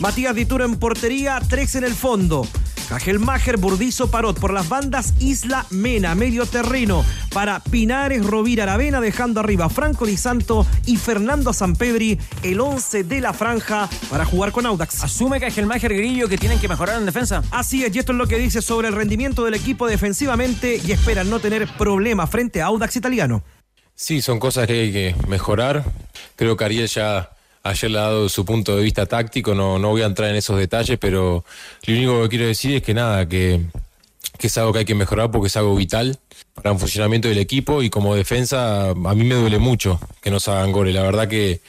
Matías Dituro en portería, 3 en el fondo. Cajelmacher, Burdizo, Parot. Por las bandas Isla Mena, medio terreno. Para Pinares, Rovira, Aravena, dejando arriba Franco Di Santo y Fernando Sampedri, el 11 de la franja para jugar con Audax. Asume Cajelmacher Grillo que tienen que mejorar en defensa. Así es, y esto es lo que dice sobre el rendimiento del equipo defensivamente y esperan no tener problemas frente a Audax italiano. Sí, son cosas que hay que mejorar. Creo que Ariel ya ayer le ha dado su punto de vista táctico, no, no voy a entrar en esos detalles, pero lo único que quiero decir es que nada, que, que es algo que hay que mejorar porque es algo vital para el funcionamiento del equipo y como defensa a mí me duele mucho que nos hagan goles. La verdad que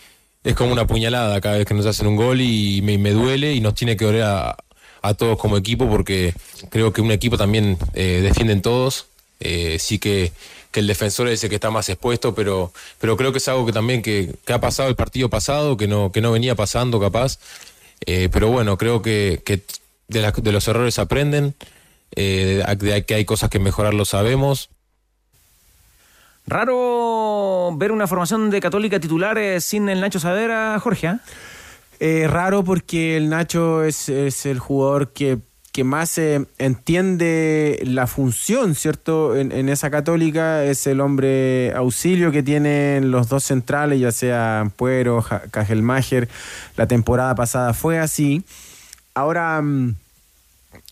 es como una puñalada cada vez que nos hacen un gol y me, duele y nos tiene que doler a, a todos como equipo porque creo que un equipo también eh, defienden todos. Eh, que, que el defensor es el que está más expuesto, pero, pero creo que es algo que también que, que ha pasado el partido pasado, que no, que no venía pasando capaz. Eh, pero bueno, creo que, que de, la- de los errores aprenden, eh, de que hay cosas que mejorar lo sabemos. Raro ver una formación de Católica titular eh, sin el Nacho Saavedra, Jorge. ¿ah? Eh, raro porque el Nacho es, es el jugador que, que más eh, entiende la función, ¿cierto? En, en esa católica es el hombre auxilio que tienen los dos centrales, ya sea Puero, Ja-. La temporada pasada fue así. Ahora, mm,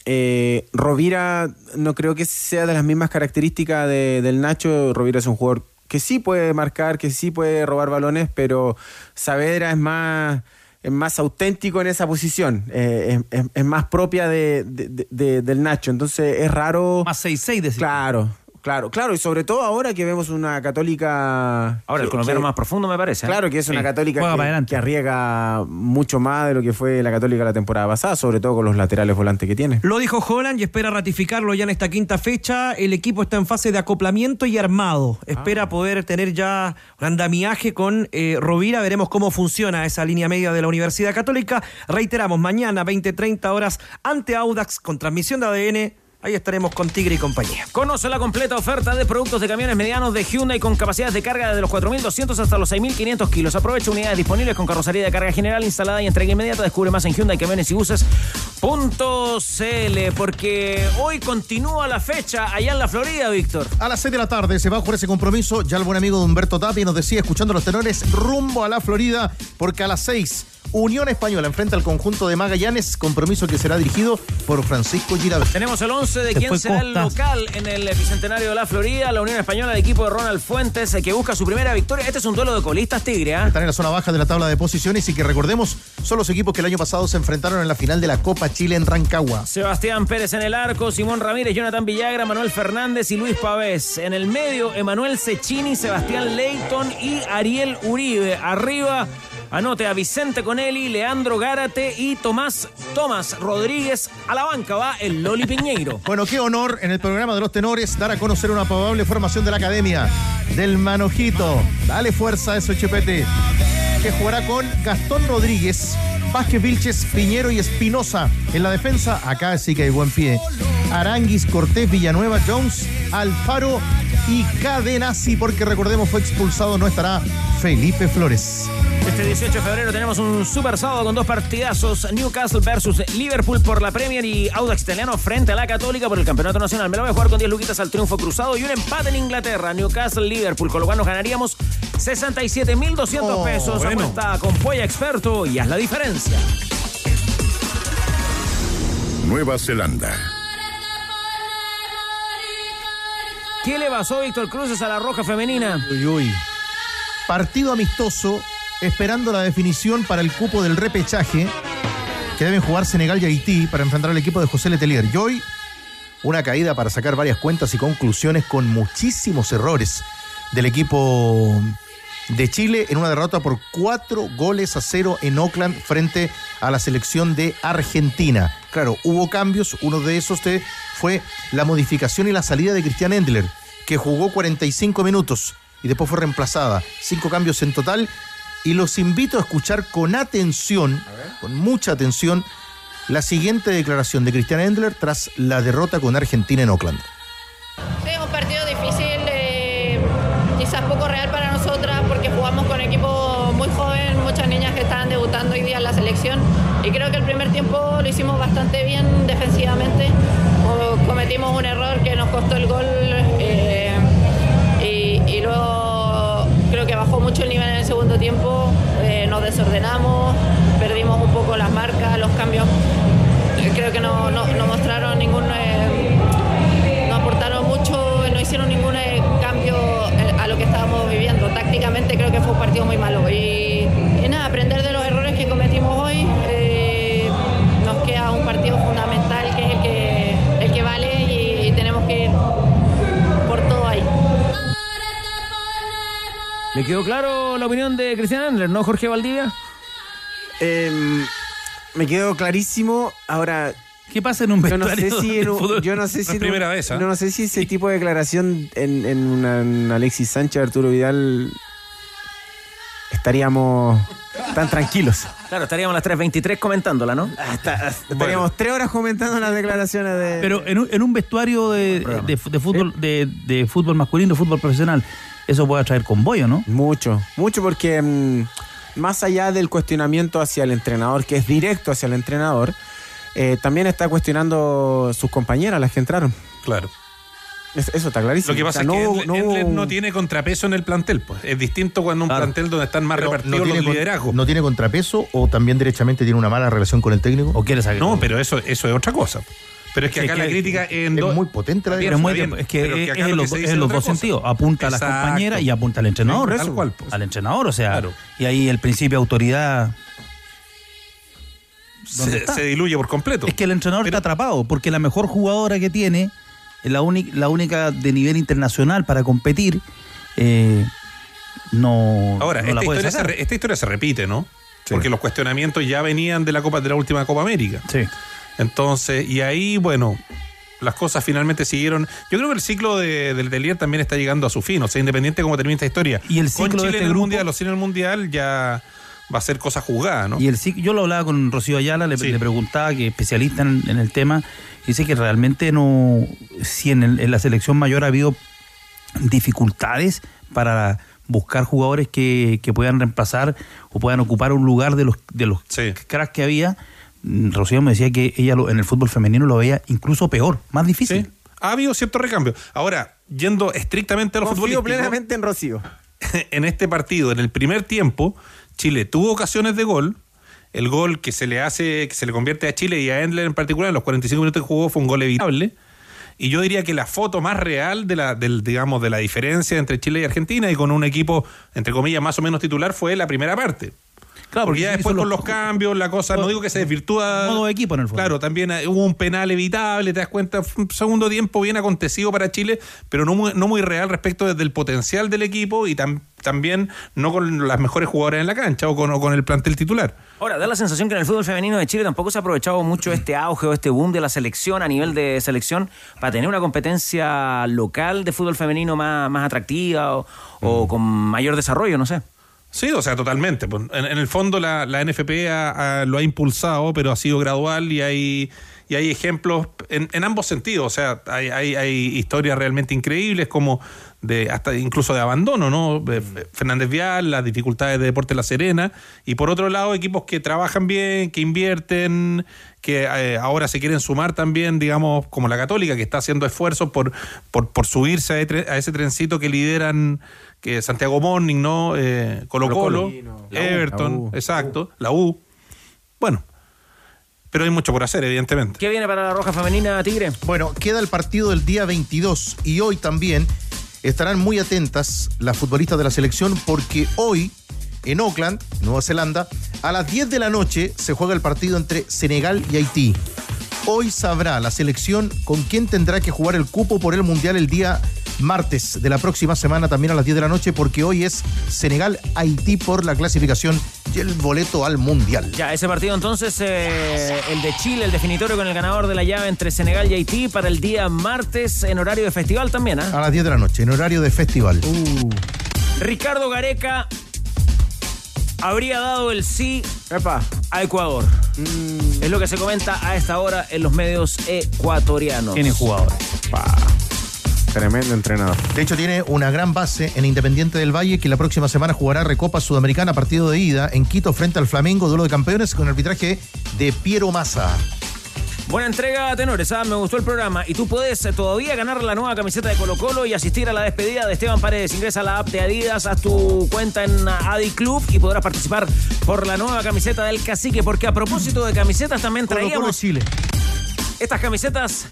eh, Rovira no creo que sea de las mismas características de- del Nacho. Rovira es un jugador que sí puede marcar, que sí puede robar balones, pero Saavedra es más, es más auténtico en esa posición. eh, es, más propia de, de- de- de- del Nacho. Entonces es raro. Más 6-6 decir. Claro, claro, claro. Y sobre todo ahora que vemos una católica. Ahora, el colombiano que- más profundo me parece. ¿eh? Claro que es una Sí. católica que, que arriesga mucho más de lo que fue la católica la temporada pasada, sobre todo con los laterales volantes que tiene. Lo dijo Holland y espera ratificarlo ya en esta quinta fecha. El equipo está en fase de acoplamiento y armado. Espera poder tener ya un andamiaje con eh, Rovira. Veremos cómo funciona esa línea media de la Universidad Católica. Reiteramos, mañana 20-30 horas ante Audax con transmisión de ADN. Ahí estaremos con Tigre y compañía. Conoce la completa oferta de productos de camiones medianos de Hyundai con capacidades de carga desde los 4.200 hasta los 6.500 kilos. Aprovecha unidades disponibles con carrocería de carga general instalada y entrega inmediata. Descubre más en Hyundai Camiones y Buses. Punto CL, porque hoy continúa la fecha allá en la Florida, Víctor. A las 6 de la tarde se va a jugar ese compromiso. Ya el buen amigo de Humberto Tapia nos decía, escuchando los tenores, rumbo a la Florida, porque a las 6, Unión Española enfrenta al conjunto de Magallanes, compromiso que será dirigido por Francisco Girabel. Tenemos el 11 de quién será el local en el Bicentenario de la Florida. La Unión Española, el equipo de Ronald Fuentes, eh, que busca su primera victoria. Este es un duelo de colistas, Tigre. ¿ah? Están en la zona baja de la tabla de posiciones y que recordemos, son los equipos que el año pasado se enfrentaron en la final de la Copa Chile en Rancagua. Sebastián Pérez en el arco, Simón Ramírez, Jonathan Villagra, Manuel Fernández y Luis Pavés. En el medio, Emanuel Cecchini, Sebastián Leighton y Ariel Uribe. Arriba, anote a Vicente Conelli, Leandro Gárate y Tomás Tomás Rodríguez. A la banca va el Loli Piñeiro. Bueno, qué honor en el programa de los tenores dar a conocer una probable formación de la academia del Manojito. Dale fuerza a eso, Chepete. Que jugará con Gastón Rodríguez, Vázquez Vilches, Piñero y Espinosa. En la defensa, acá sí que hay buen pie. Aranguis, Cortés, Villanueva, Jones, Alfaro y Cadenazzi, porque recordemos fue expulsado, no estará Felipe Flores. Este 18 de febrero tenemos un super sábado con dos partidazos. Newcastle versus Liverpool por la Premier y Audax Italiano frente a la Católica por el Campeonato Nacional. Me lo voy a jugar con 10 luquitas al triunfo cruzado y un empate en Inglaterra. Newcastle-Liverpool, con lo cual nos ganaríamos 67.200 Oh, pesos. bueno. Apuesta con Polla Experto y haz la diferencia. Nueva Zelanda. ¿Qué le pasó Víctor Cruces a la Roja Femenina? Uy, uy. Partido amistoso, esperando la definición para el cupo del repechaje que deben jugar Senegal y Haití para enfrentar al equipo de José Letelier. Y hoy, una caída para sacar varias cuentas y conclusiones con muchísimos errores del equipo de Chile en una derrota por cuatro goles a cero en Oakland frente a la selección de Argentina. Claro, hubo cambios, uno de esos de- fue la modificación y la salida de Cristian Endler, que jugó 45 minutos y después fue reemplazada. Cinco cambios en total. Y los invito a escuchar con atención, con mucha atención, la siguiente declaración de Cristian Endler tras la derrota con Argentina en Oakland. Sí, es un partido difícil, eh, quizás poco real para nosotras porque jugamos con equipo muy joven, muchas niñas que estaban debutando hoy día en la selección. Y creo que el primer tiempo lo hicimos bastante bien defensivamente. Cometimos un error que nos costó el gol. eh, y, y luego creo que bajó mucho el nivel en el segundo tiempo. eh, nos desordenamos, perdimos un poco las marcas, los cambios. Creo que no, no- no mostraron ningún. eh, no aportaron mucho, no hicieron ningún eh, cambio a lo que estábamos viviendo. Tácticamente creo que fue un partido muy malo. Y nada, aprender de los errores que cometimos hoy. eh, nos queda un partido fundamental que es el que, el que vale y, y tenemos que ir por todo ahí. ¿Le quedó claro la opinión de Cristian Andler, no Jorge Valdivia? Em, me quedó clarísimo. Ahora. ¿Qué pasa en un yo no sé si de en un- fútbol? Yo no sé si. primera un- vez, yo no sé si ese tipo de declaración en, en una- en Alexis Sánchez, Arturo Vidal. Estaríamos tan tranquilos. Claro, estaríamos a las 3.23 comentándola, ¿no? Estaríamos tres horas comentando las declaraciones de. Pero en un, en un vestuario de, de- de fútbol de, de fútbol masculino, fútbol profesional, eso puede atraer convoyo, ¿no? Mucho, mucho porque mm, más allá del cuestionamiento hacia el entrenador, que es directo hacia el entrenador, eh, también está cuestionando sus compañeras, las que entraron. Claro. Es- eso está clarísimo. Lo que O pasa sea, es no que Endler no no tiene contrapeso en el plantel. Pues. Es distinto cuando un plantel donde están más Pero repartidos no tiene, los liderazgos. no tiene contrapeso o también derechamente tiene una mala relación con el técnico. ¿O quieres No, pero eso, eso es otra cosa. Pero es que Sí, acá es la crítica en es muy potente la Pero es, muy- bien, es que pero es, acá es en lo los, que en dos cosa. sentidos. Apunta a las compañeras y apunta al entrenador. Eso, cual, pues. Al entrenador, o sea. Claro. Y ahí el principio de autoridad. se diluye por completo. Es que el entrenador está atrapado, porque la mejor jugadora que tiene, la, única la única de nivel internacional para competir, eh, no, Ahora, no esta, historia se, esta historia se repite, ¿no? Porque los cuestionamientos ya venían de la Copa de la última Copa América. Sí. Entonces, y ahí, bueno, las cosas finalmente siguieron. Yo creo que el ciclo de, del Delier también está llegando a su fin. O sea, independiente de cómo termine esta historia. Y el Con ciclo de Chile este en el grupo- Mundial o sin el Mundial ya va a ser cosa jugada, ¿no? Y el yo lo hablaba con Rocío Ayala, le, le preguntaba, que es especialista en, en el tema, dice que realmente no, si en, el- en la selección mayor ha habido dificultades para buscar jugadores que, que puedan reemplazar o puedan ocupar un lugar de los, de los cracks que había. Mm, Rocío me decía que ella lo- en el fútbol femenino lo veía incluso peor, más difícil. Ha habido cierto recambio. Ahora, yendo estrictamente a los Confío futbolistas. plenamente en Rocío. en este partido, en el primer tiempo, Chile tuvo ocasiones de gol. El gol que se le hace, que se le convierte a Chile y a Endler en particular, en los 45 minutos que jugó, fue un gol evitable. Y yo diría que la foto más real de la, del, digamos, de la diferencia entre Chile y Argentina y con un equipo, entre comillas, más o menos titular, fue la primera parte. Claro, porque porque ya después los- con los cambios, la cosa, no digo que se desvirtúa. Modo equipo en el fondo. Claro, también hubo un penal evitable, te das cuenta, fue un segundo tiempo bien acontecido para Chile, pero no muy, no muy real respecto del potencial del equipo y tam- también no con las mejores jugadoras en la cancha o con, o con el plantel titular. Ahora, da la sensación que en el fútbol femenino de Chile tampoco se ha aprovechado mucho este auge o este boom de la selección a nivel de selección para tener una competencia local de fútbol femenino más, más atractiva o, o con mayor desarrollo, no sé. Sí, o sea, totalmente. pues, En, en el fondo la, la NFP ha- ha- lo ha impulsado, pero ha sido gradual y hay, y hay ejemplos en, en ambos sentidos. O sea, hay, hay, hay historias realmente increíbles como de hasta incluso de abandono, ¿no? Eh, Fernández Vial, las dificultades de Deporte La Serena y por otro lado equipos que trabajan bien, que invierten, que eh, ahora se quieren sumar también, digamos, como la Católica, que está haciendo esfuerzos por, por, por subirse a, a ese trencito que lideran que Santiago Morning, ¿no? Eh, Colo Colo, Colo-Colo. La U, Everton, la U. exacto, la U. Bueno, pero hay mucho por hacer, evidentemente. ¿Qué viene para la Roja Femenina, Tigre? Bueno, queda el partido del día 22 y hoy también estarán muy atentas las futbolistas de la selección porque hoy en Auckland, Nueva Zelanda, a las 10 de la noche se juega el partido entre Senegal y Haití. Hoy sabrá la selección con quién tendrá que jugar el cupo por el Mundial el día martes de la próxima semana también a las 10 de la noche porque hoy es Senegal-Haití por la clasificación y el boleto al Mundial. Ya, ese partido entonces, eh, el de Chile, el definitorio con el ganador de la llave entre Senegal y Haití para el día martes en horario de festival también, ¿ah? A las 10 de la noche, en horario de festival. Ricardo Gareca habría dado el sí a Ecuador. Mm. Es lo que se comenta a esta hora en los medios ecuatorianos. Tiene jugadores. Tremendo entrenador. De hecho, tiene una gran base en Independiente del Valle que la próxima semana jugará Recopa Sudamericana, partido de ida en Quito frente al Flamengo, duelo de campeones con arbitraje de Piero Massa. Buena entrega, tenores. ah, Me gustó el programa. Y tú puedes eh, todavía ganar la nueva camiseta de Colo Colo y asistir a la despedida de Esteban Paredes. Ingresa a la app de Adidas, haz tu cuenta en Adi Club y podrás participar por la nueva camiseta del Cacique. Porque a propósito de camisetas también Colo Colo traíamos Chile. estas camisetas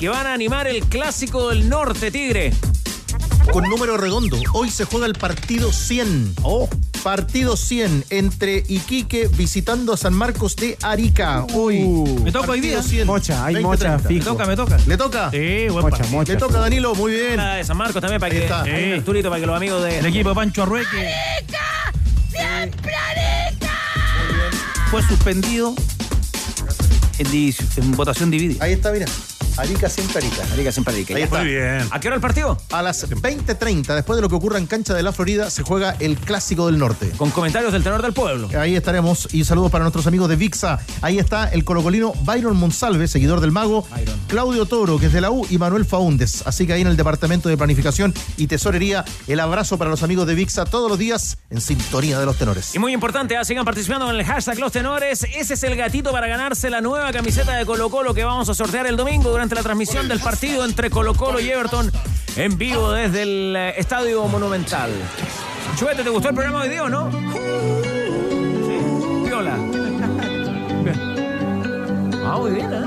que van a animar el clásico del norte, Tigre. Con número redondo. Hoy se juega el partido 100. Oh. Partido 100 entre Iquique visitando a San Marcos de Arica. Hoy. Me toca hoy día. 100. Mocha, hay 20, mocha 30. Me toca, me toca. ¿Le toca? Sí, buen Mocha, mocha. Le toca, Danilo. Muy bien. De San Marcos también para Ahí que está. ahí en Sí. Arturito, para que los amigos de El equipo de Pancho Arrueque fue suspendido en, en votación dividida. Ahí está, mira. Arica siempre Arica. Arica siempre Arica. Ahí está. Muy bien. ¿A qué hora el partido? A las 20.30, después de lo que ocurra en Cancha de la Florida, se juega el Clásico del Norte. Con comentarios del tenor del pueblo. Ahí estaremos y saludos para nuestros amigos de VIXA. Ahí está el colocolino Byron Monsalve, seguidor del mago, Claudio Toro, que es de la U, y Manuel Faúndes. Así que ahí en el Departamento de Planificación y Tesorería, el abrazo para los amigos de VIXA todos los días en sintonía de los tenores. Y muy importante, ah, sigan participando en el hashtag Los Tenores. Ese es el gatito para ganarse la nueva camiseta de Colo Colo que vamos a sortear el domingo durante la transmisión del partido entre Colo Colo y Everton en vivo desde el eh, Estadio Monumental. Chubete, ¿te gustó el programa hoy día o no? Sí. Viola. Ah, muy bien, ¿eh?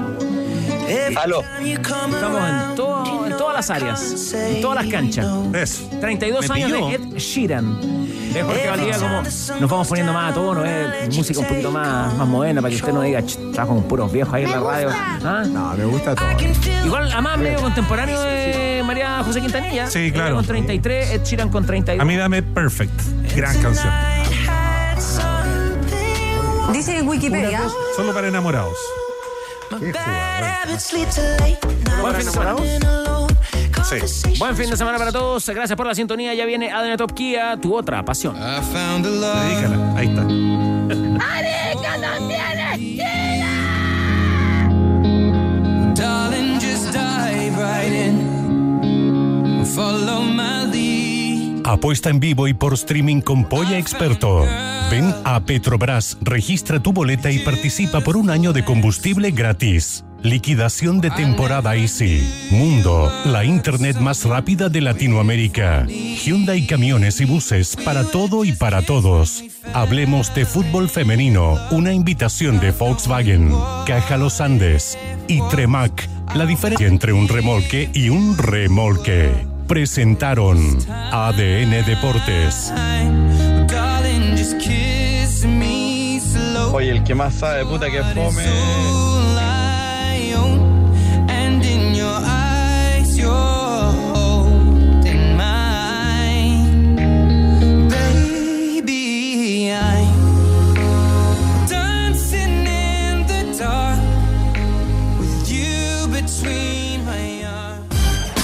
Aló. Estamos en, todo- en todas las áreas, en todas las canchas. Eso. 32 Me años pilló. de Ed Sheeran. Es Jorge Valdivia como nos vamos poniendo más a tono, eh, música un poquito más, más moderna para que usted no diga, "Ch, trabajo con puros viejos ahí en la radio. ¿Ah? No, me gusta todo. Igual, además, medio contemporáneo de María José Quintanilla. Sí, Ella claro. Con 33, Ed Sheeran con 32. A mí dame Perfect. Gran canción. Dice en Wikipedia. Solo para enamorados. Buen fin de semana. Sí. Buen fin de semana para todos. Gracias por la sintonía. Ya viene ADN Top Kia, tu otra pasión. Dedícala. Ahí está. ¡Arica también es Darling, just dive right in. Follow my lead. Apuesta en vivo y por streaming con Polla Experto. Ven a Petrobras, registra tu boleta y participa por un año de combustible gratis. Liquidación de temporada Easy. Mundo, la internet más rápida de Latinoamérica. Hyundai Camiones y Buses para todo y para todos. Hablemos de fútbol femenino. Una invitación de Volkswagen, Caja Los Andes y Tremac. La diferencia entre un remolque y un remolque. Presentaron ADN Deportes. Oye, el que más sabe, puta que fome.